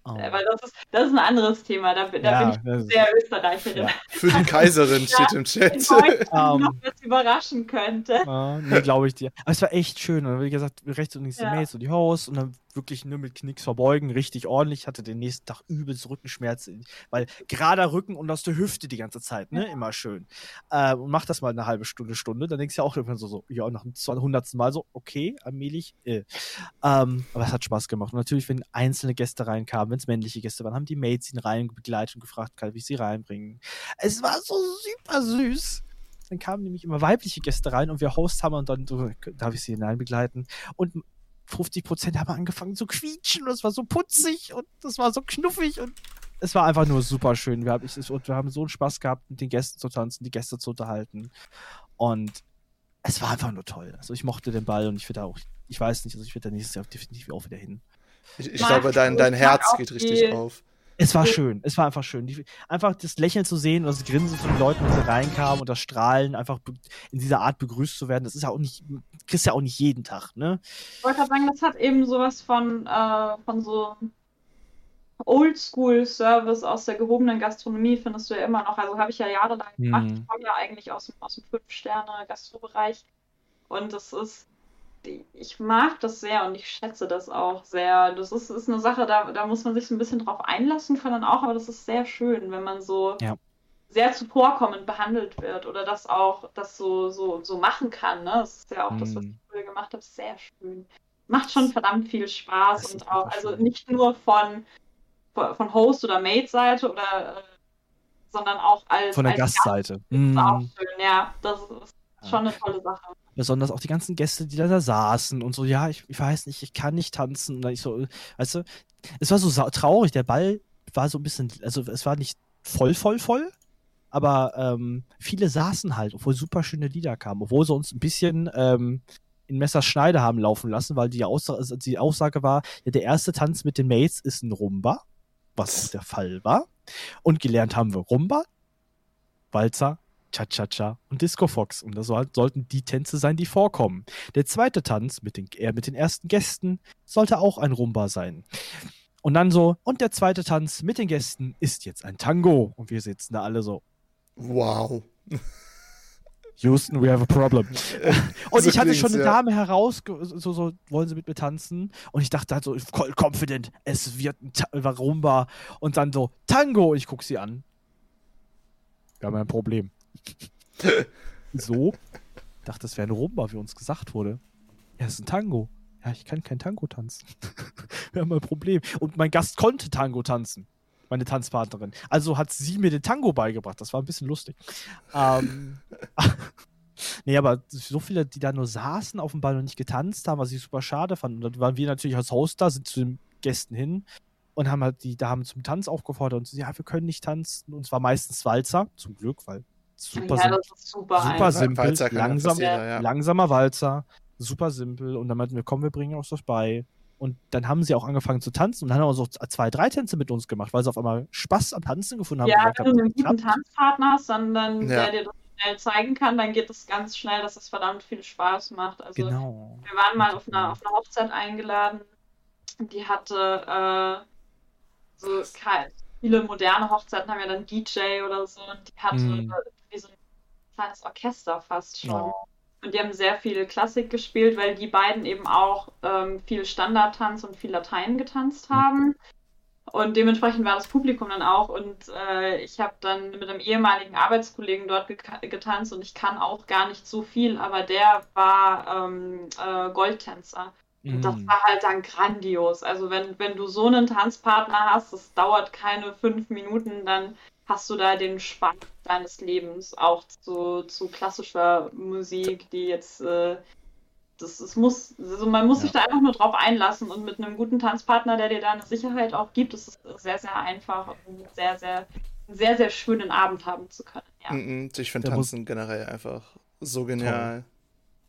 Oh. Weil das ist, das ist ein anderes Thema. Da, da ja, bin ich sehr Österreicherin. Ja. Für die Kaiserin steht im Chat. um, noch was überraschen könnte. Uh, nee, glaube ich dir. Aber es war echt schön. Und wie gesagt, rechts und links die Mails und die Hosts und dann wirklich nur mit Knicks verbeugen, richtig ordentlich. Ich hatte den nächsten Tag übelst Rückenschmerz, weil gerader Rücken und aus der Hüfte die ganze Zeit, ne? Immer schön. Äh, und mach das mal eine halbe Stunde, Stunde. Dann denkst du ja auch irgendwann so, so ja, nach dem 200. Mal so, okay, allmählich, äh. ähm, aber es hat Spaß gemacht. Und natürlich, wenn einzelne Gäste reinkamen, wenn es männliche Gäste waren, haben die Mates ihn rein begleitet und gefragt, kann ich sie reinbringen. Es war so super süß. Dann kamen nämlich immer weibliche Gäste rein und wir Hosts haben und dann so, darf ich sie hineinbegleiten. Und 50 Prozent haben angefangen zu quietschen und es war so putzig und es war so knuffig und es war einfach nur super schön. Wir, hab ich, wir haben so einen Spaß gehabt, mit den Gästen zu tanzen, die Gäste zu unterhalten und es war einfach nur toll. Also ich mochte den Ball und ich würde auch, ich weiß nicht, also ich würde da nächstes Jahr definitiv auch wieder hin. Ich, ich glaube, dein, dein Herz geht richtig auf. Es war schön, es war einfach schön. Die, einfach das Lächeln zu sehen und das Grinsen von den Leuten, wenn sie reinkamen und das Strahlen, einfach in dieser Art begrüßt zu werden, das ist ja auch nicht, kriegst ja auch nicht jeden Tag, ne? Ich wollte gerade sagen, das hat eben sowas von, äh, von so Oldschool-Service aus der gehobenen Gastronomie, findest du ja immer noch. Also habe ich ja jahrelang gemacht. Mhm. Ich komme ja eigentlich aus dem, aus dem Fünf-Sterne-Gastrobereich. Und das ist ich mag das sehr und ich schätze das auch sehr. Das ist, ist eine Sache, da, da muss man sich so ein bisschen drauf einlassen können auch, aber das ist sehr schön, wenn man so ja. sehr zuvorkommend behandelt wird oder das auch das so, so, so machen kann. Ne? Das ist ja auch mm. das, was ich früher gemacht habe, sehr schön. Macht schon verdammt viel Spaß und auch, also nicht nur von, von Host- oder Mate-Seite oder äh, sondern auch als. Von der als Gastseite. Gast. Das ist auch schön, ja. Das ist schon eine tolle Sache. Besonders auch die ganzen Gäste, die da, da saßen und so, ja, ich, ich weiß nicht, ich kann nicht tanzen. Und dann ich so, weißt du, es war so traurig, der Ball war so ein bisschen, also es war nicht voll, voll, voll, aber ähm, viele saßen halt, obwohl super schöne Lieder kamen, obwohl sie uns ein bisschen ähm, in Messerschneide haben laufen lassen, weil die, Aussage, also die Aussage war, ja, der erste Tanz mit den Mates ist ein Rumba, was auch der Fall war. Und gelernt haben wir Rumba, Walzer, Cha-Cha-Cha und Disco Fox. Und das sollten die Tänze sein, die vorkommen. Der zweite Tanz mit den, äh, mit den ersten Gästen sollte auch ein Rumba sein. Und dann so, und der zweite Tanz mit den Gästen ist jetzt ein Tango. Und wir sitzen da alle so. Wow. Houston, we have a problem. und so ich hatte schon eine ja. Dame heraus, so, so, wollen sie mit mir tanzen? Und ich dachte halt so, confident, es wird ein Ta Rumba. Und dann so, Tango. Und ich gucke sie an. Wir haben ein Problem. So. Dachte, das wäre ein Rumba, wie uns gesagt wurde. Ja, es ist ein Tango. Ja, ich kann kein Tango tanzen. Wir haben ein Problem. Und mein Gast konnte Tango tanzen. Meine Tanzpartnerin. Also hat sie mir den Tango beigebracht. Das war ein bisschen lustig. Ähm, nee, aber so viele, die da nur saßen auf dem Ball und nicht getanzt haben, was ich super schade fand. Und dann waren wir natürlich als Host da, sind zu den Gästen hin und haben halt die Damen zum Tanz aufgefordert und so, ja, wir können nicht tanzen. Und zwar meistens Walzer, zum Glück, weil super, ja, simpel, super, super simpel, langsam, ja. langsamer Walzer super simpel. Und dann meinten wir, komm, wir bringen uns das bei. Und dann haben sie auch angefangen zu tanzen und dann haben wir so zwei, drei Tänze mit uns gemacht, weil sie auf einmal Spaß am Tanzen gefunden haben. Ja, wenn du einen guten Tanzpartner hast, dann, dann ja. der dir das schnell zeigen kann, dann geht es ganz schnell, dass es verdammt viel Spaß macht. Also genau. wir waren mal auf einer, auf einer Hochzeit eingeladen, die hatte äh, so viele moderne Hochzeiten haben ja dann DJ oder so und die hatte mm. Kleines Orchester fast schon. Oh. Und die haben sehr viel Klassik gespielt, weil die beiden eben auch ähm, viel Standardtanz und viel Latein getanzt mhm. haben. Und dementsprechend war das Publikum dann auch. Und äh, ich habe dann mit einem ehemaligen Arbeitskollegen dort getanzt und ich kann auch gar nicht so viel, aber der war ähm, äh, Goldtänzer. Und das mhm. war halt dann grandios. Also wenn, wenn du so einen Tanzpartner hast, das dauert keine fünf Minuten, dann hast du da den Spann deines Lebens auch zu, zu klassischer Musik, die jetzt äh, das, das muss, also man muss ja. sich da einfach nur drauf einlassen und mit einem guten Tanzpartner, der dir da eine Sicherheit auch gibt, ist es sehr, sehr einfach und sehr, sehr, sehr, sehr schönen Abend haben zu können. Ja. Mm, mm, ich finde Tanzen generell einfach so genial. Toll.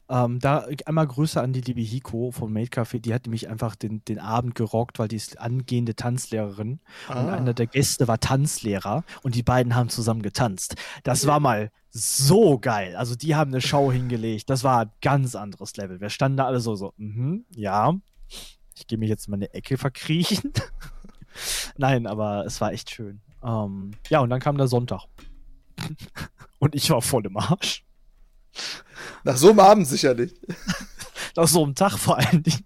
Ähm, da einmal Grüße an die liebe Hiko vom Made Café. Die hat nämlich einfach den, den Abend gerockt, weil die ist angehende Tanzlehrerin. Ah. Und einer der Gäste war Tanzlehrer und die beiden haben zusammen getanzt. Das war mal so geil. Also die haben eine Show hingelegt. Das war ein ganz anderes Level. Wir standen da alle so, so, mhm, ja, ich gehe mich jetzt in meine Ecke verkriechen. Nein, aber es war echt schön. Ähm, ja, und dann kam der Sonntag. und ich war voll im Arsch. Nach so einem Abend sicherlich. Nach so einem Tag vor allen Dingen.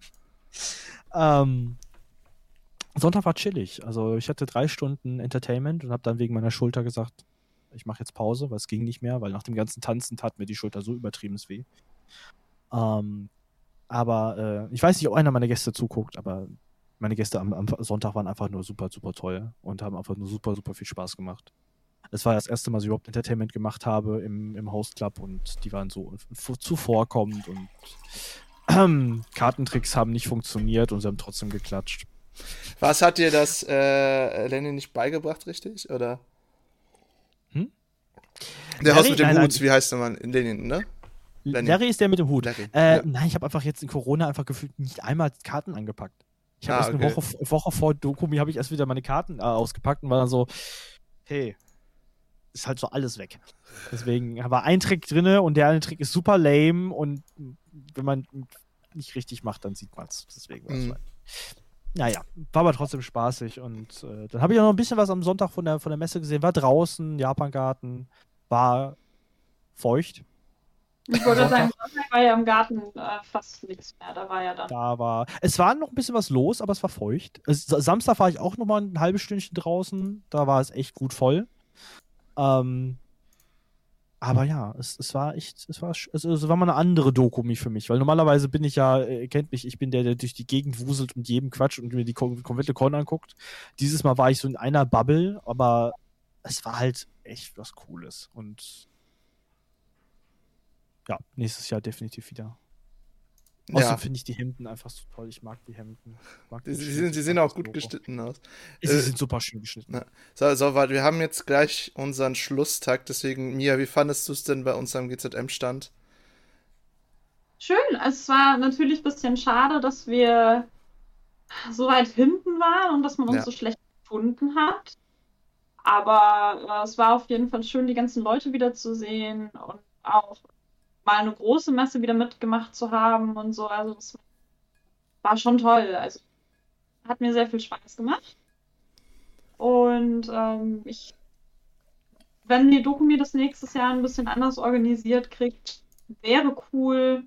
Ähm, Sonntag war chillig. Also ich hatte drei Stunden Entertainment und habe dann wegen meiner Schulter gesagt, ich mache jetzt Pause, weil es ging nicht mehr, weil nach dem ganzen Tanzen tat mir die Schulter so übertrieben weh. Ähm, aber äh, ich weiß nicht, ob einer meiner Gäste zuguckt, aber meine Gäste am, am, Sonntag waren einfach nur super, super toll und haben einfach nur super, super viel Spaß gemacht. Es war das erste Mal, dass ich überhaupt Entertainment gemacht habe im, im Host Club und die waren so zuvorkommend und äh, Kartentricks haben nicht funktioniert und sie haben trotzdem geklatscht. Was hat dir das äh, Lenny nicht beigebracht, richtig? Oder? Hm? Der Haus mit dem nein, Hut, nein. wie heißt der Mann? Lenin, ne? Lenny. Larry ist der mit dem Hut. Äh, ja. Nein, ich habe einfach jetzt in Corona einfach gefühlt nicht einmal Karten angepackt. Ich habe ah, erst okay. eine Woche, Woche vor Dokumi habe ich erst wieder meine Karten äh, ausgepackt und war dann so, hey, ist halt so alles weg. Deswegen war ein Trick drin und der eine Trick ist super lame und wenn man nicht richtig macht, dann sieht man es. Deswegen war es mhm. halt. Naja, war aber trotzdem spaßig und äh, dann habe ich auch noch ein bisschen was am Sonntag von der, von der Messe gesehen. War draußen, Japangarten, war feucht. Ich wollte sagen, Sonntag war ja im Garten äh, fast nichts mehr. Da war ja dann. Da war. Es war noch ein bisschen was los, aber es war feucht. Es, Samstag war ich auch noch mal ein halbes Stündchen draußen. Da war es echt gut voll. Ähm, aber ja, es, es war echt, es war, es, es war mal eine andere Dokumi für mich, weil normalerweise bin ich ja, ihr kennt mich, ich bin der, der durch die Gegend wuselt und jedem Quatsch und mir die komplette Con anguckt. Dieses Mal war ich so in einer Bubble, aber es war halt echt was Cooles und ja, nächstes Jahr definitiv wieder. Außerdem ja. finde ich die Hemden einfach so toll. Ich mag die Hemden. Mag die, sie, sind, sie sehen auch gut Logo. geschnitten aus. Sie äh, sind super schön geschnitten. So, so, warte, wir haben jetzt gleich unseren Schlusstag. Deswegen, Mia, wie fandest du es denn bei unserem GZM-Stand? Schön. Es war natürlich ein bisschen schade, dass wir so weit hinten waren und dass man uns ja. so schlecht gefunden hat. Aber äh, es war auf jeden Fall schön, die ganzen Leute wiederzusehen und auch mal eine große Messe wieder mitgemacht zu haben und so. Also das war schon toll. Also hat mir sehr viel Spaß gemacht. Und ähm, ich, wenn die Doku mir das nächstes Jahr ein bisschen anders organisiert kriegt, wäre cool.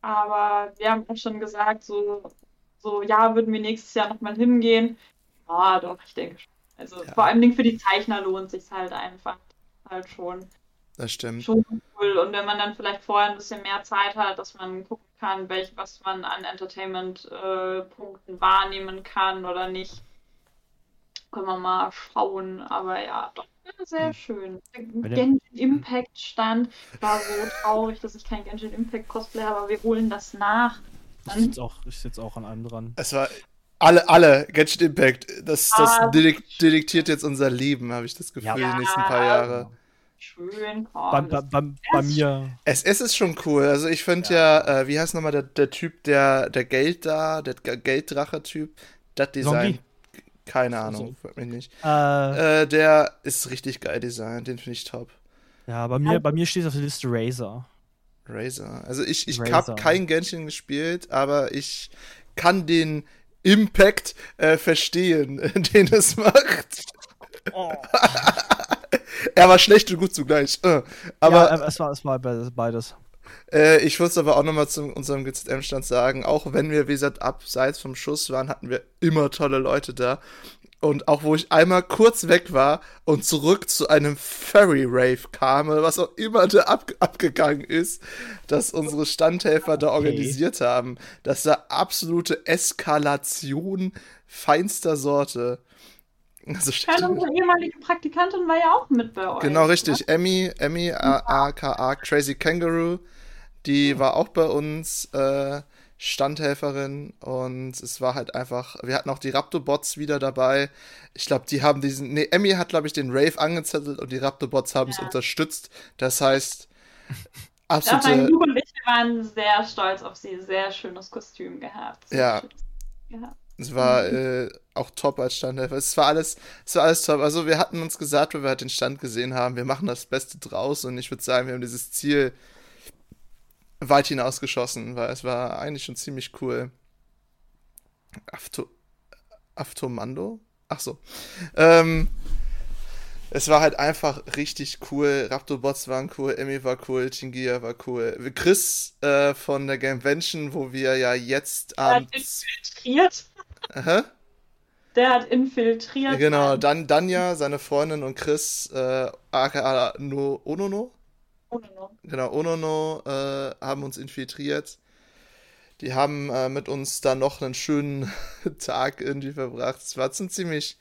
Aber wir haben auch schon gesagt, so, so ja, würden wir nächstes Jahr nochmal hingehen. Ah, doch, ich denke schon. Also ja. vor allem für die Zeichner lohnt sich halt einfach halt schon. Das stimmt. Schon cool. Und wenn man dann vielleicht vorher ein bisschen mehr Zeit hat, dass man gucken kann, welch, was man an Entertainment-Punkten äh, wahrnehmen kann oder nicht, können wir mal schauen. Aber ja, doch sehr hm. schön. Der Genshin Impact stand. War so traurig, dass ich kein Genshin Impact Cosplay habe, aber wir holen das nach. Dann... Ich sitze auch, sitz auch an einem dran. Es war alle, alle, Genshin Impact. Das, das ah, detektiert jetzt unser Leben, habe ich das Gefühl, ja, die nächsten paar Jahre. Schön. Oh, bei, bei, bei, bei mir. Es, es ist schon cool. Also ich finde ja, ja äh, wie heißt nochmal der, der Typ, der, der Geld da, der Gelddrache-Typ, das Design. Zombie. Keine Ahnung, so. mich nicht. Äh, äh, der ist richtig geil Design, den finde ich top. Ja, bei mir, bei mir steht auf der Liste Razer. Razer. Also ich, ich habe kein Genshin gespielt, aber ich kann den Impact äh, verstehen, den es macht. Oh. er war schlecht und gut zugleich. Äh, aber ja, es war, es war beides. Äh, ich muss aber auch nochmal zu unserem GZM-Stand sagen, auch wenn wir, wie gesagt, abseits vom Schuss waren, hatten wir immer tolle Leute da. Und auch wo ich einmal kurz weg war und zurück zu einem Ferry Rave kam, was auch immer da ab, abgegangen ist, dass unsere Standhelfer okay. da organisiert haben, das war absolute Eskalation feinster Sorte. Also ja, unsere ehemalige Praktikantin war ja auch mit bei euch. Genau, richtig. Ne? Emmy, Emmy, aka Crazy Kangaroo, die war auch bei uns äh, Standhelferin und es war halt einfach, wir hatten auch die Raptor-Bots wieder dabei. Ich glaube, die haben diesen, nee, Emmy hat, glaube ich, den Rave angezettelt und die Raptor-Bots haben es unterstützt. Das heißt, absolute... Ja, und ich waren sehr stolz auf sie, sehr schönes Kostüm gehabt. Ja. Gehabt. Es war äh, auch top als Standhelfer. Es war alles, es war alles top. Also wir hatten uns gesagt, wenn wir halt den Stand gesehen haben, wir machen das Beste draus und ich würde sagen, wir haben dieses Ziel weit hinausgeschossen, weil es war eigentlich schon ziemlich cool. Afto Aftomando? Ach so. Ähm, es war halt einfach richtig cool. Raptorbots waren cool, Emmy war cool, Chingia war cool. Chris äh, von der Gamevention, wo wir ja jetzt abends. Infiltriert. Hä? Der hat infiltriert. Genau, dann Danja, seine Freundin und Chris, äh, aka no, Onono. Onono. Genau, Onono äh, haben uns infiltriert. Die haben äh, mit uns dann noch einen schönen Tag irgendwie verbracht. Es war ziemlich,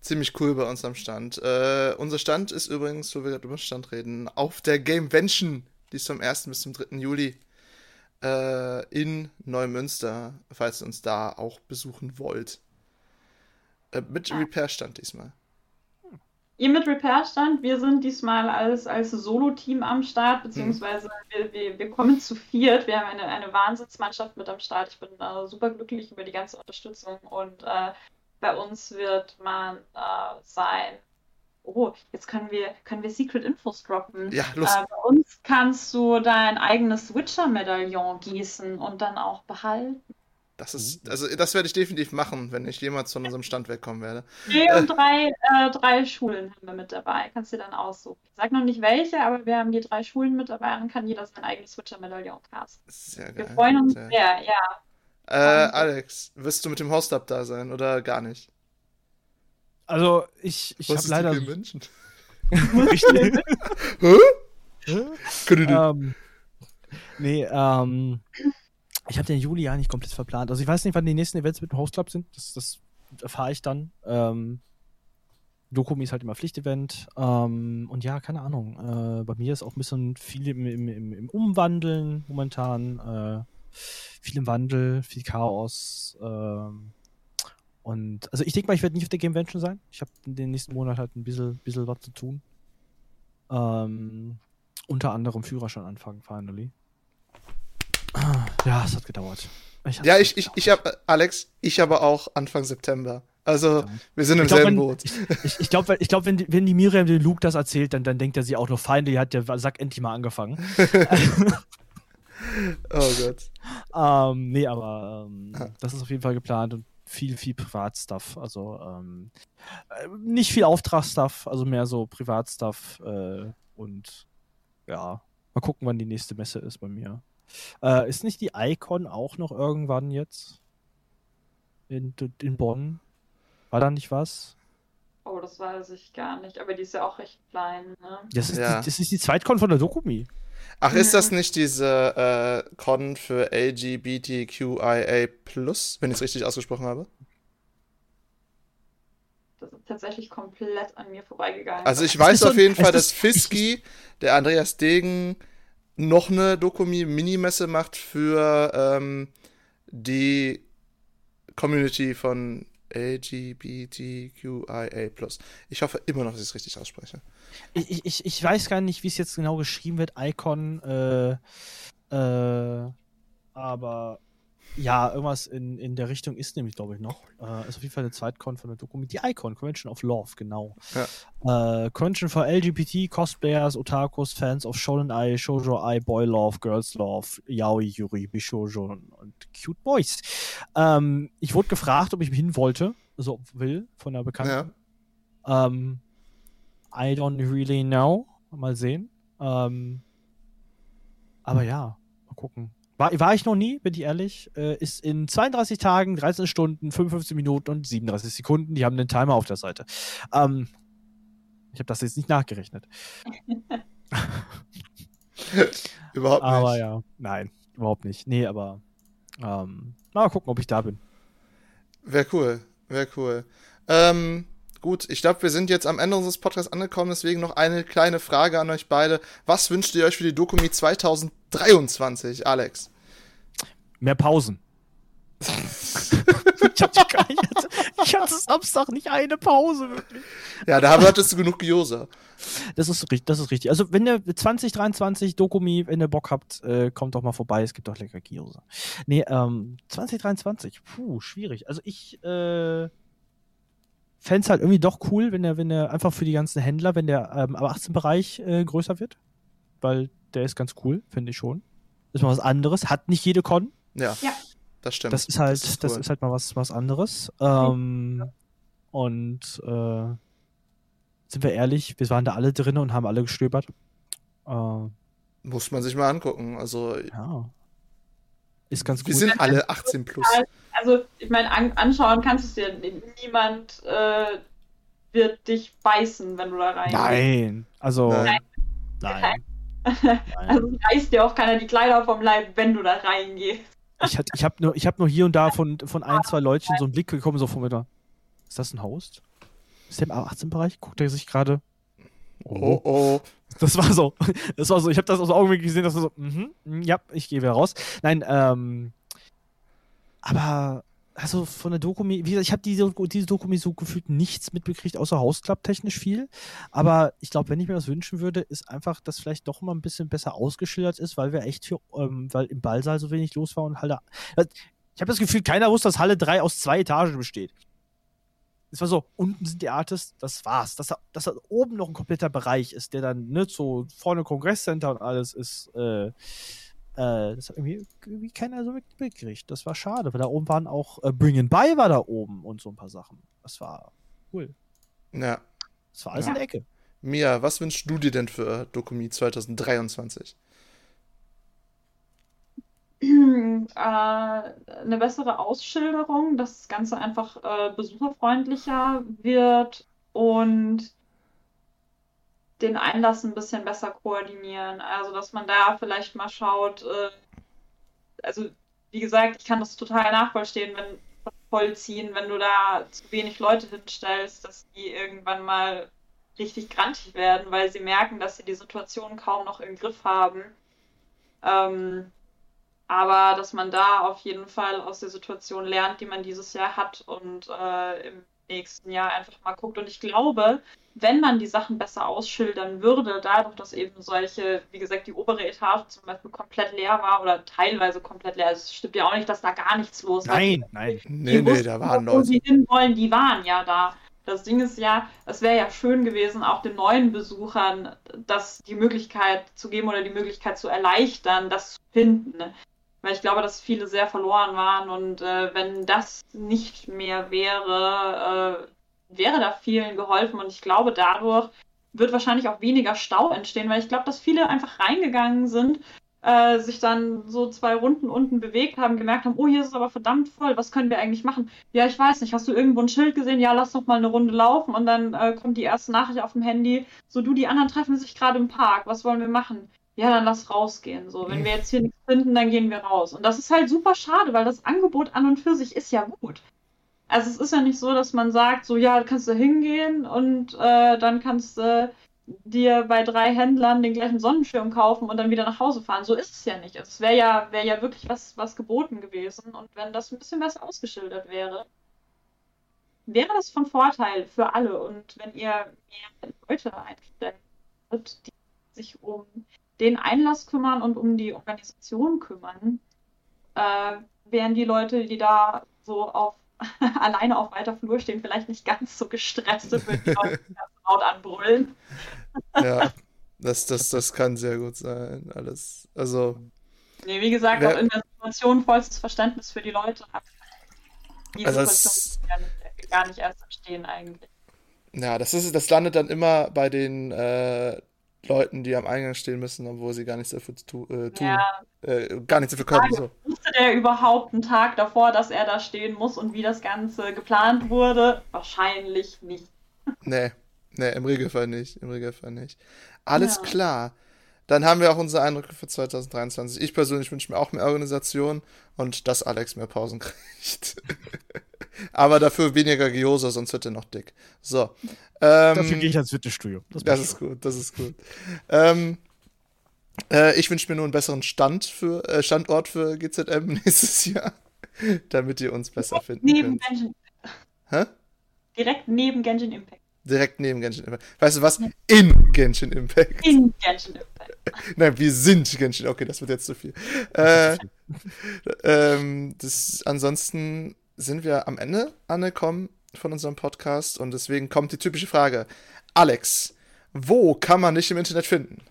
ziemlich cool bei uns am Stand. Äh, unser Stand ist übrigens, wo wir gerade über den Stand reden, auf der Gamevention. Die ist vom 1. bis zum 3. Juli äh, in Neumünster, falls ihr uns da auch besuchen wollt. Äh, mit ja. Repair-Stand diesmal. Ihr mit Repair-Stand, wir sind diesmal als, als Solo-Team am Start, beziehungsweise hm. wir, wir, wir kommen zu viert. Wir haben eine, eine Wahnsinnsmannschaft mit am Start. Ich bin äh, super glücklich über die ganze Unterstützung und äh, bei uns wird man äh, sein oh, jetzt können wir, können wir Secret Infos droppen. Ja, los. Äh, bei uns kannst du dein eigenes Witcher-Medaillon gießen und dann auch behalten. Das ist, also das werde ich definitiv machen, wenn ich jemals von unserem Stand wegkommen werde. Nee, und äh, drei, äh, drei Schulen haben wir mit dabei. Kannst du dann aussuchen. Ich sag noch nicht welche, aber wir haben die drei Schulen mit dabei und kann jeder sein eigenes Switcher-Medaillon casten. Sehr geil. Wir freuen uns sehr, sehr ja. Äh, Alex, wirst du mit dem Host-Up da sein oder gar nicht? Also ich, ich habe leider. Richtig. Hä? Ähm, nee, ähm, ich habe den Juli ja nicht komplett verplant. Also ich weiß nicht, wann die nächsten Events mit dem Host Club sind. Das, das erfahre ich dann. Ähm, Dokumi ist halt immer Pflichtevent. Ähm, und ja, keine Ahnung. Äh, bei mir ist auch ein bisschen viel im, im, im, Umwandeln momentan. Äh, viel im Wandel, viel Chaos. Ähm, und also ich denke mal, ich werde nicht auf der Gamevention sein. Ich habe in den nächsten Monat halt ein bisschen, bisschen was zu tun. Ähm, unter anderem Führerschein anfangen, finally. Ja, es hat gedauert. Ich ja, ich, ich, ich habe, Alex, ich aber auch Anfang September. Also, wir sind im glaub, selben wenn, Boot. Ich, ich glaube, ich glaub, wenn, die, wenn die Miriam den Luke das erzählt, dann, dann denkt er sie auch noch Feinde, die hat der Sack endlich mal angefangen. oh Gott. ähm, nee, aber ähm, ah. das ist auf jeden Fall geplant und viel, viel Privatstuff. Also ähm, äh, nicht viel Auftragsstuff, also mehr so Privatstuff äh, und ja, mal gucken, wann die nächste Messe ist bei mir. Äh, ist nicht die Icon auch noch irgendwann jetzt? In, in Bonn? War da nicht was? Oh, das weiß ich gar nicht, aber die ist ja auch recht klein, ne? Das ist, ja. die, das ist die Zweitkon von der Dokumi. Ach, ist das mhm. nicht diese äh, Con für LGBTQIA, wenn ich es richtig ausgesprochen habe? Das ist tatsächlich komplett an mir vorbeigegangen. Also, ich weiß auf jeden Fall, dass Fiski, der Andreas Degen, noch eine Dokumi-Minimesse macht für ähm, die Community von LGBTQIA+. Ich hoffe immer noch, dass ich es richtig ausspreche. Ich, ich, ich weiß gar nicht, wie es jetzt genau geschrieben wird, Icon, äh, äh, aber ja, irgendwas in, in der Richtung ist nämlich, glaube ich, noch. Äh, ist auf jeden Fall eine Zweitkon von der Dokument. Die Icon, Convention of Love, genau. Ja. Äh, Convention for LGBT, Cosplayers, Otakus, Fans of Shonen Ai, Shoujo Ai, Boy Love, Girls Love, Yaoi, Yuri, Bishoujo und Cute Boys. Ähm, ich wurde gefragt, ob ich hin wollte, also will, von der Bekannten. Ja. Ähm, I don't really know. Mal sehen. Ähm, aber ja, mal gucken. War, war ich noch nie, bin ich ehrlich. Äh, ist in 32 Tagen, 13 Stunden, 55 Minuten und 37 Sekunden. Die haben den Timer auf der Seite. Ähm, ich habe das jetzt nicht nachgerechnet. überhaupt nicht. Aber ja, nein, überhaupt nicht. Nee, aber ähm, mal gucken, ob ich da bin. Wäre cool, wäre cool. Ähm, gut, ich glaube, wir sind jetzt am Ende unseres Podcasts angekommen, deswegen noch eine kleine Frage an euch beide. Was wünscht ihr euch für die Dokumi 2023, Alex? Mehr Pausen. ich, hatte, ich hatte Samstag nicht eine Pause, wirklich. Ja, da hattest du genug Gyoza. Das ist, das ist richtig. Also, wenn ihr 2023 Dokumi, wenn ihr Bock habt, äh, kommt doch mal vorbei. Es gibt doch lecker Gyoza. Nee, ähm, 2023, puh, schwierig. Also, ich, äh, fände es halt irgendwie doch cool, wenn er, wenn er einfach für die ganzen Händler, wenn der ähm, am 18-Bereich äh, größer wird. Weil der ist ganz cool, finde ich schon. Ist mal was anderes. Hat nicht jede Con. Ja. ja. Das stimmt. Das ist halt, das ist, cool. das ist halt mal was, was anderes. Ähm, ja. Und äh, sind wir ehrlich, wir waren da alle drin und haben alle gestöbert. Äh, Muss man sich mal angucken. Also. Ja. Ist ganz Wir sind alle 18 plus. Also, ich meine, an, anschauen kannst du es dir. Niemand äh, wird dich beißen, wenn du da rein Nein. Also. Nein. Nein. Also reißt dir auch keiner die Kleider vom Leib, wenn du da reingehst. Ich, ich habe nur, hab nur hier und da von, von ein, zwei Leutchen so einen Blick bekommen, so von mir. Ist das ein Host? Ist der im A18-Bereich? Guckt er sich gerade. Oh. oh, oh. Das war so. Das war so. Ich habe das aus Augenblick gesehen, dass so, mhm, mm, ja, ich gehe wieder raus. Nein, ähm. Aber also von der Dokumi, wie gesagt, ich habe diese, diese Dokumi so gefühlt nichts mitbekriegt, außer Hausclub technisch viel. Aber ich glaube, wenn ich mir das wünschen würde, ist einfach, dass vielleicht doch mal ein bisschen besser ausgeschildert ist, weil wir echt für, ähm, weil im Ballsaal so wenig los war und Halle. Ich habe das Gefühl, keiner wusste, dass Halle 3 aus zwei Etagen besteht. Es war so, unten sind die Artists, das war's. Dass da, dass da oben noch ein kompletter Bereich ist, der dann, ne, so vorne Kongresscenter und alles ist, äh, äh, das hat irgendwie, irgendwie keiner so mitgekriegt. Das war schade, weil da oben waren auch äh, Bring By war da oben und so ein paar Sachen. Das war cool. Ja. Das war alles ja. in der Ecke. Mia, was wünschst du dir denn für Dokumi 2023? äh, eine bessere Ausschilderung, dass das Ganze einfach äh, besucherfreundlicher wird und den Einlass ein bisschen besser koordinieren. Also, dass man da vielleicht mal schaut, äh, also wie gesagt, ich kann das total nachvollziehen, wenn vollziehen, wenn du da zu wenig Leute hinstellst, dass die irgendwann mal richtig grantig werden, weil sie merken, dass sie die Situation kaum noch im Griff haben. Ähm, aber dass man da auf jeden Fall aus der Situation lernt, die man dieses Jahr hat und äh, im nächsten Jahr einfach mal guckt. Und ich glaube, wenn man die Sachen besser ausschildern würde, dadurch, dass eben solche, wie gesagt, die obere Etage zum Beispiel komplett leer war oder teilweise komplett leer. Also es stimmt ja auch nicht, dass da gar nichts los war. Nein, nein. Nee, nee, wussten, da waren Leute. Wo sie hinwollen, die waren ja da. Das Ding ist ja, es wäre ja schön gewesen, auch den neuen Besuchern das die Möglichkeit zu geben oder die Möglichkeit zu erleichtern, das zu finden. Weil ich glaube, dass viele sehr verloren waren und äh, wenn das nicht mehr wäre, äh, wäre da vielen geholfen und ich glaube, dadurch wird wahrscheinlich auch weniger Stau entstehen, weil ich glaube, dass viele einfach reingegangen sind, äh, sich dann so zwei Runden unten bewegt haben, gemerkt haben, oh, hier ist es aber verdammt voll, was können wir eigentlich machen? Ja, ich weiß nicht, hast du irgendwo ein Schild gesehen? Ja, lass doch mal eine Runde laufen und dann äh, kommt die erste Nachricht auf dem Handy, so du, die anderen treffen sich gerade im Park, was wollen wir machen? Ja, dann lass rausgehen. So, wenn wir jetzt hier nichts finden, dann gehen wir raus. Und das ist halt super schade, weil das Angebot an und für sich ist ja gut. Also es ist ja nicht so, dass man sagt, so ja, kannst du hingehen und äh, dann kannst du dir bei drei Händlern den gleichen Sonnenschirm kaufen und dann wieder nach Hause fahren. So ist es ja nicht. Also es wäre ja, wäre ja wirklich was, was geboten gewesen. Und wenn das ein bisschen besser ausgeschildert wäre, wäre das von Vorteil für alle. Und wenn ihr mehr Leute einstellt, die sich um den Einlass kümmern und um die Organisation kümmern, äh, wären die Leute, die da so auf alleine auf weiter Flur stehen, vielleicht nicht ganz so gestresst und würden die Leute laut anbrüllen. ja, das, das, das kann sehr gut sein. Alles. Also. Nee, wie gesagt, wer, auch in der Situation vollstes Verständnis für die Leute. Die also Situation gar nicht, gar nicht erst entstehen eigentlich. Ja, das ist, das landet dann immer bei den äh, Leuten, die am Eingang stehen müssen, obwohl sie gar nichts dafür tu, äh, tun. Ja. Äh, gar nichts dafür können. So. Wusste der überhaupt einen Tag davor, dass er da stehen muss und wie das Ganze geplant wurde? Wahrscheinlich nicht. Nee, nee, im Regelfall nicht. Im Regelfall nicht. Alles ja. klar. Dann haben wir auch unsere Eindrücke für 2023. Ich persönlich wünsche mir auch mehr Organisation und dass Alex mehr Pausen kriegt. Aber dafür weniger Gyoza, sonst wird er noch dick. So. Ähm, dafür gehe ich ans Fitnessstudio. Das, das ist gut, das ist gut. Ähm, äh, ich wünsche mir nur einen besseren Stand für, äh, Standort für GZM nächstes Jahr, damit ihr uns besser finden neben könnt. Genshin. Hä? Direkt neben Genshin Impact. Direkt neben Genshin Impact. Weißt du was? In Genshin Impact. In Genshin Impact. Nein, wir sind Genshin. Okay, das wird jetzt zu viel. Äh, ähm, das, ansonsten sind wir am Ende angekommen von unserem Podcast und deswegen kommt die typische Frage. Alex, wo kann man dich im Internet finden?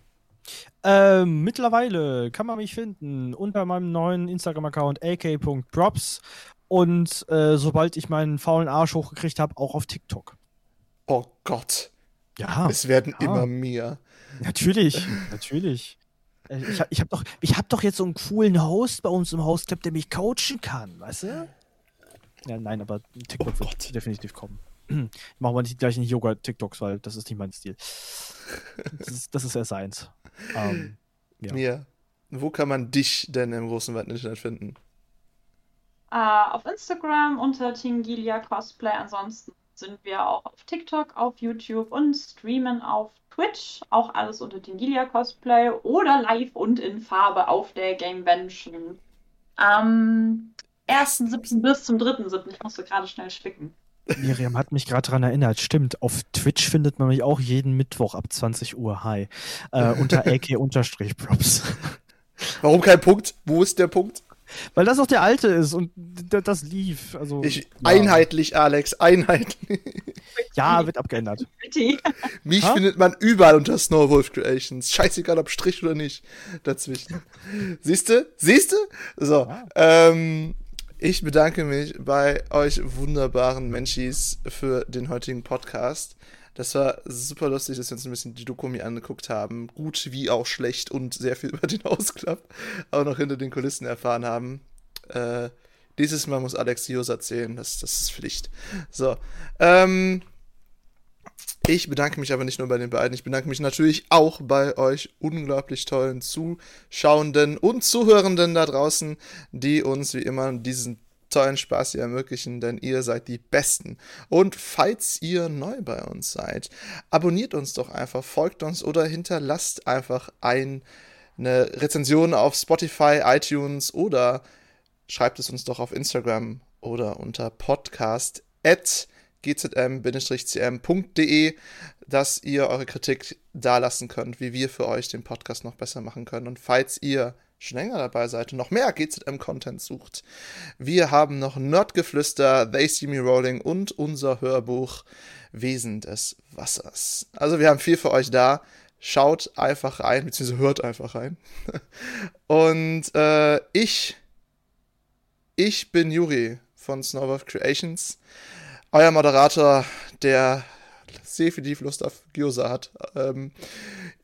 Ähm, mittlerweile kann man mich finden unter meinem neuen Instagram-Account ak.props und äh, sobald ich meinen faulen Arsch hochgekriegt habe, auch auf TikTok. Oh Gott. Ja. Es werden ja. immer mehr. Natürlich, natürlich. Äh, ich, ich habe doch, hab doch jetzt so einen coolen Host bei uns im Haus gehabt, der mich coachen kann, weißt du? Ja, nein, aber TikTok oh wird Gott. definitiv kommen. Ich mache aber nicht gleich nicht Yoga-TikToks, weil das ist nicht mein Stil. Das ist, das ist erst eins. Um, ähm, ja. ja. Wo kann man dich denn im großen weiten Internet finden? Uh, auf Instagram unter Tingilia Cosplay. Ansonsten sind wir auch auf TikTok, auf YouTube und streamen auf Twitch. Auch alles unter Tingilia Cosplay oder live und in Farbe auf der Gamevention. Am 1.7. bis zum 3.7. Ich musste gerade schnell spicken. Miriam hat mich gerade daran erinnert. Stimmt, auf Twitch findet man mich auch jeden Mittwoch ab 20 Uhr. Hi. Äh, unter AK-Props. Warum kein Punkt? Wo ist der Punkt? Weil das auch der alte ist und das lief. Also, ich, ja. Einheitlich, Alex, einheitlich. Ja, wird abgeändert. Mich ha? findet man überall unter Snowwolf Creations. Scheißegal, ob Strich oder nicht. Dazwischen. Siehste? Siehste? So. Ah. Ähm, ich bedanke mich bei euch wunderbaren Menschis für den heutigen Podcast. Das war super lustig, dass wir uns ein bisschen die Dokumi angeguckt haben. Gut wie auch schlecht und sehr viel über den Ausklapp auch noch hinter den Kulissen erfahren haben. Äh, dieses Mal muss Alex Dios erzählen, das, das ist Pflicht. So. Ähm, Ich bedanke mich aber nicht nur bei den beiden, ich bedanke mich natürlich auch bei euch unglaublich tollen Zuschauenden und Zuhörenden da draußen, die uns wie immer diesen tollen Spaß hier ermöglichen, denn ihr seid die Besten. Und falls ihr neu bei uns seid, abonniert uns doch einfach, folgt uns oder hinterlasst einfach ein, eine Rezension auf Spotify, iTunes oder schreibt es uns doch auf Instagram oder unter podcast gzm-cm.de, dass ihr eure Kritik dalassen könnt, wie wir für euch den Podcast noch besser machen können. Und falls ihr schon länger dabei seid und noch mehr GZM-Content sucht, wir haben noch Nerdgeflüster, They See Me Rolling und unser Hörbuch Wesen des Wassers. Also wir haben viel für euch da. Schaut einfach rein, beziehungsweise hört einfach rein. und äh, ich, ich bin Juri von Snowwolf Creations euer Moderator, der definitiv Lust auf Gyoza hat. Ähm,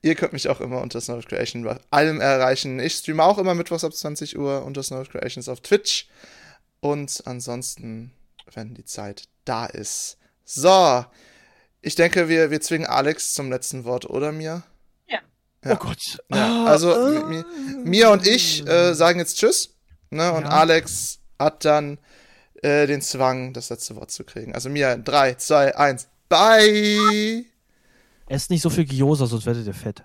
ihr könnt mich auch immer unter Snow Creation bei allem erreichen. Ich streame auch immer mittwochs ab 20 Uhr unter Snow Creations auf Twitch. Und ansonsten, wenn die Zeit da ist. So, ich denke, wir, wir zwingen Alex zum letzten Wort, oder mir? Ja. ja. Oh Gott. Ja, also, uh, mir und ich äh, sagen jetzt Tschüss. Ne, und ja. Alex hat dann äh, den Zwang, das letzte Wort zu kriegen. Also mir 3, 2, 1, bye! Esst nicht so viel Gyoza, sonst werdet ihr fett.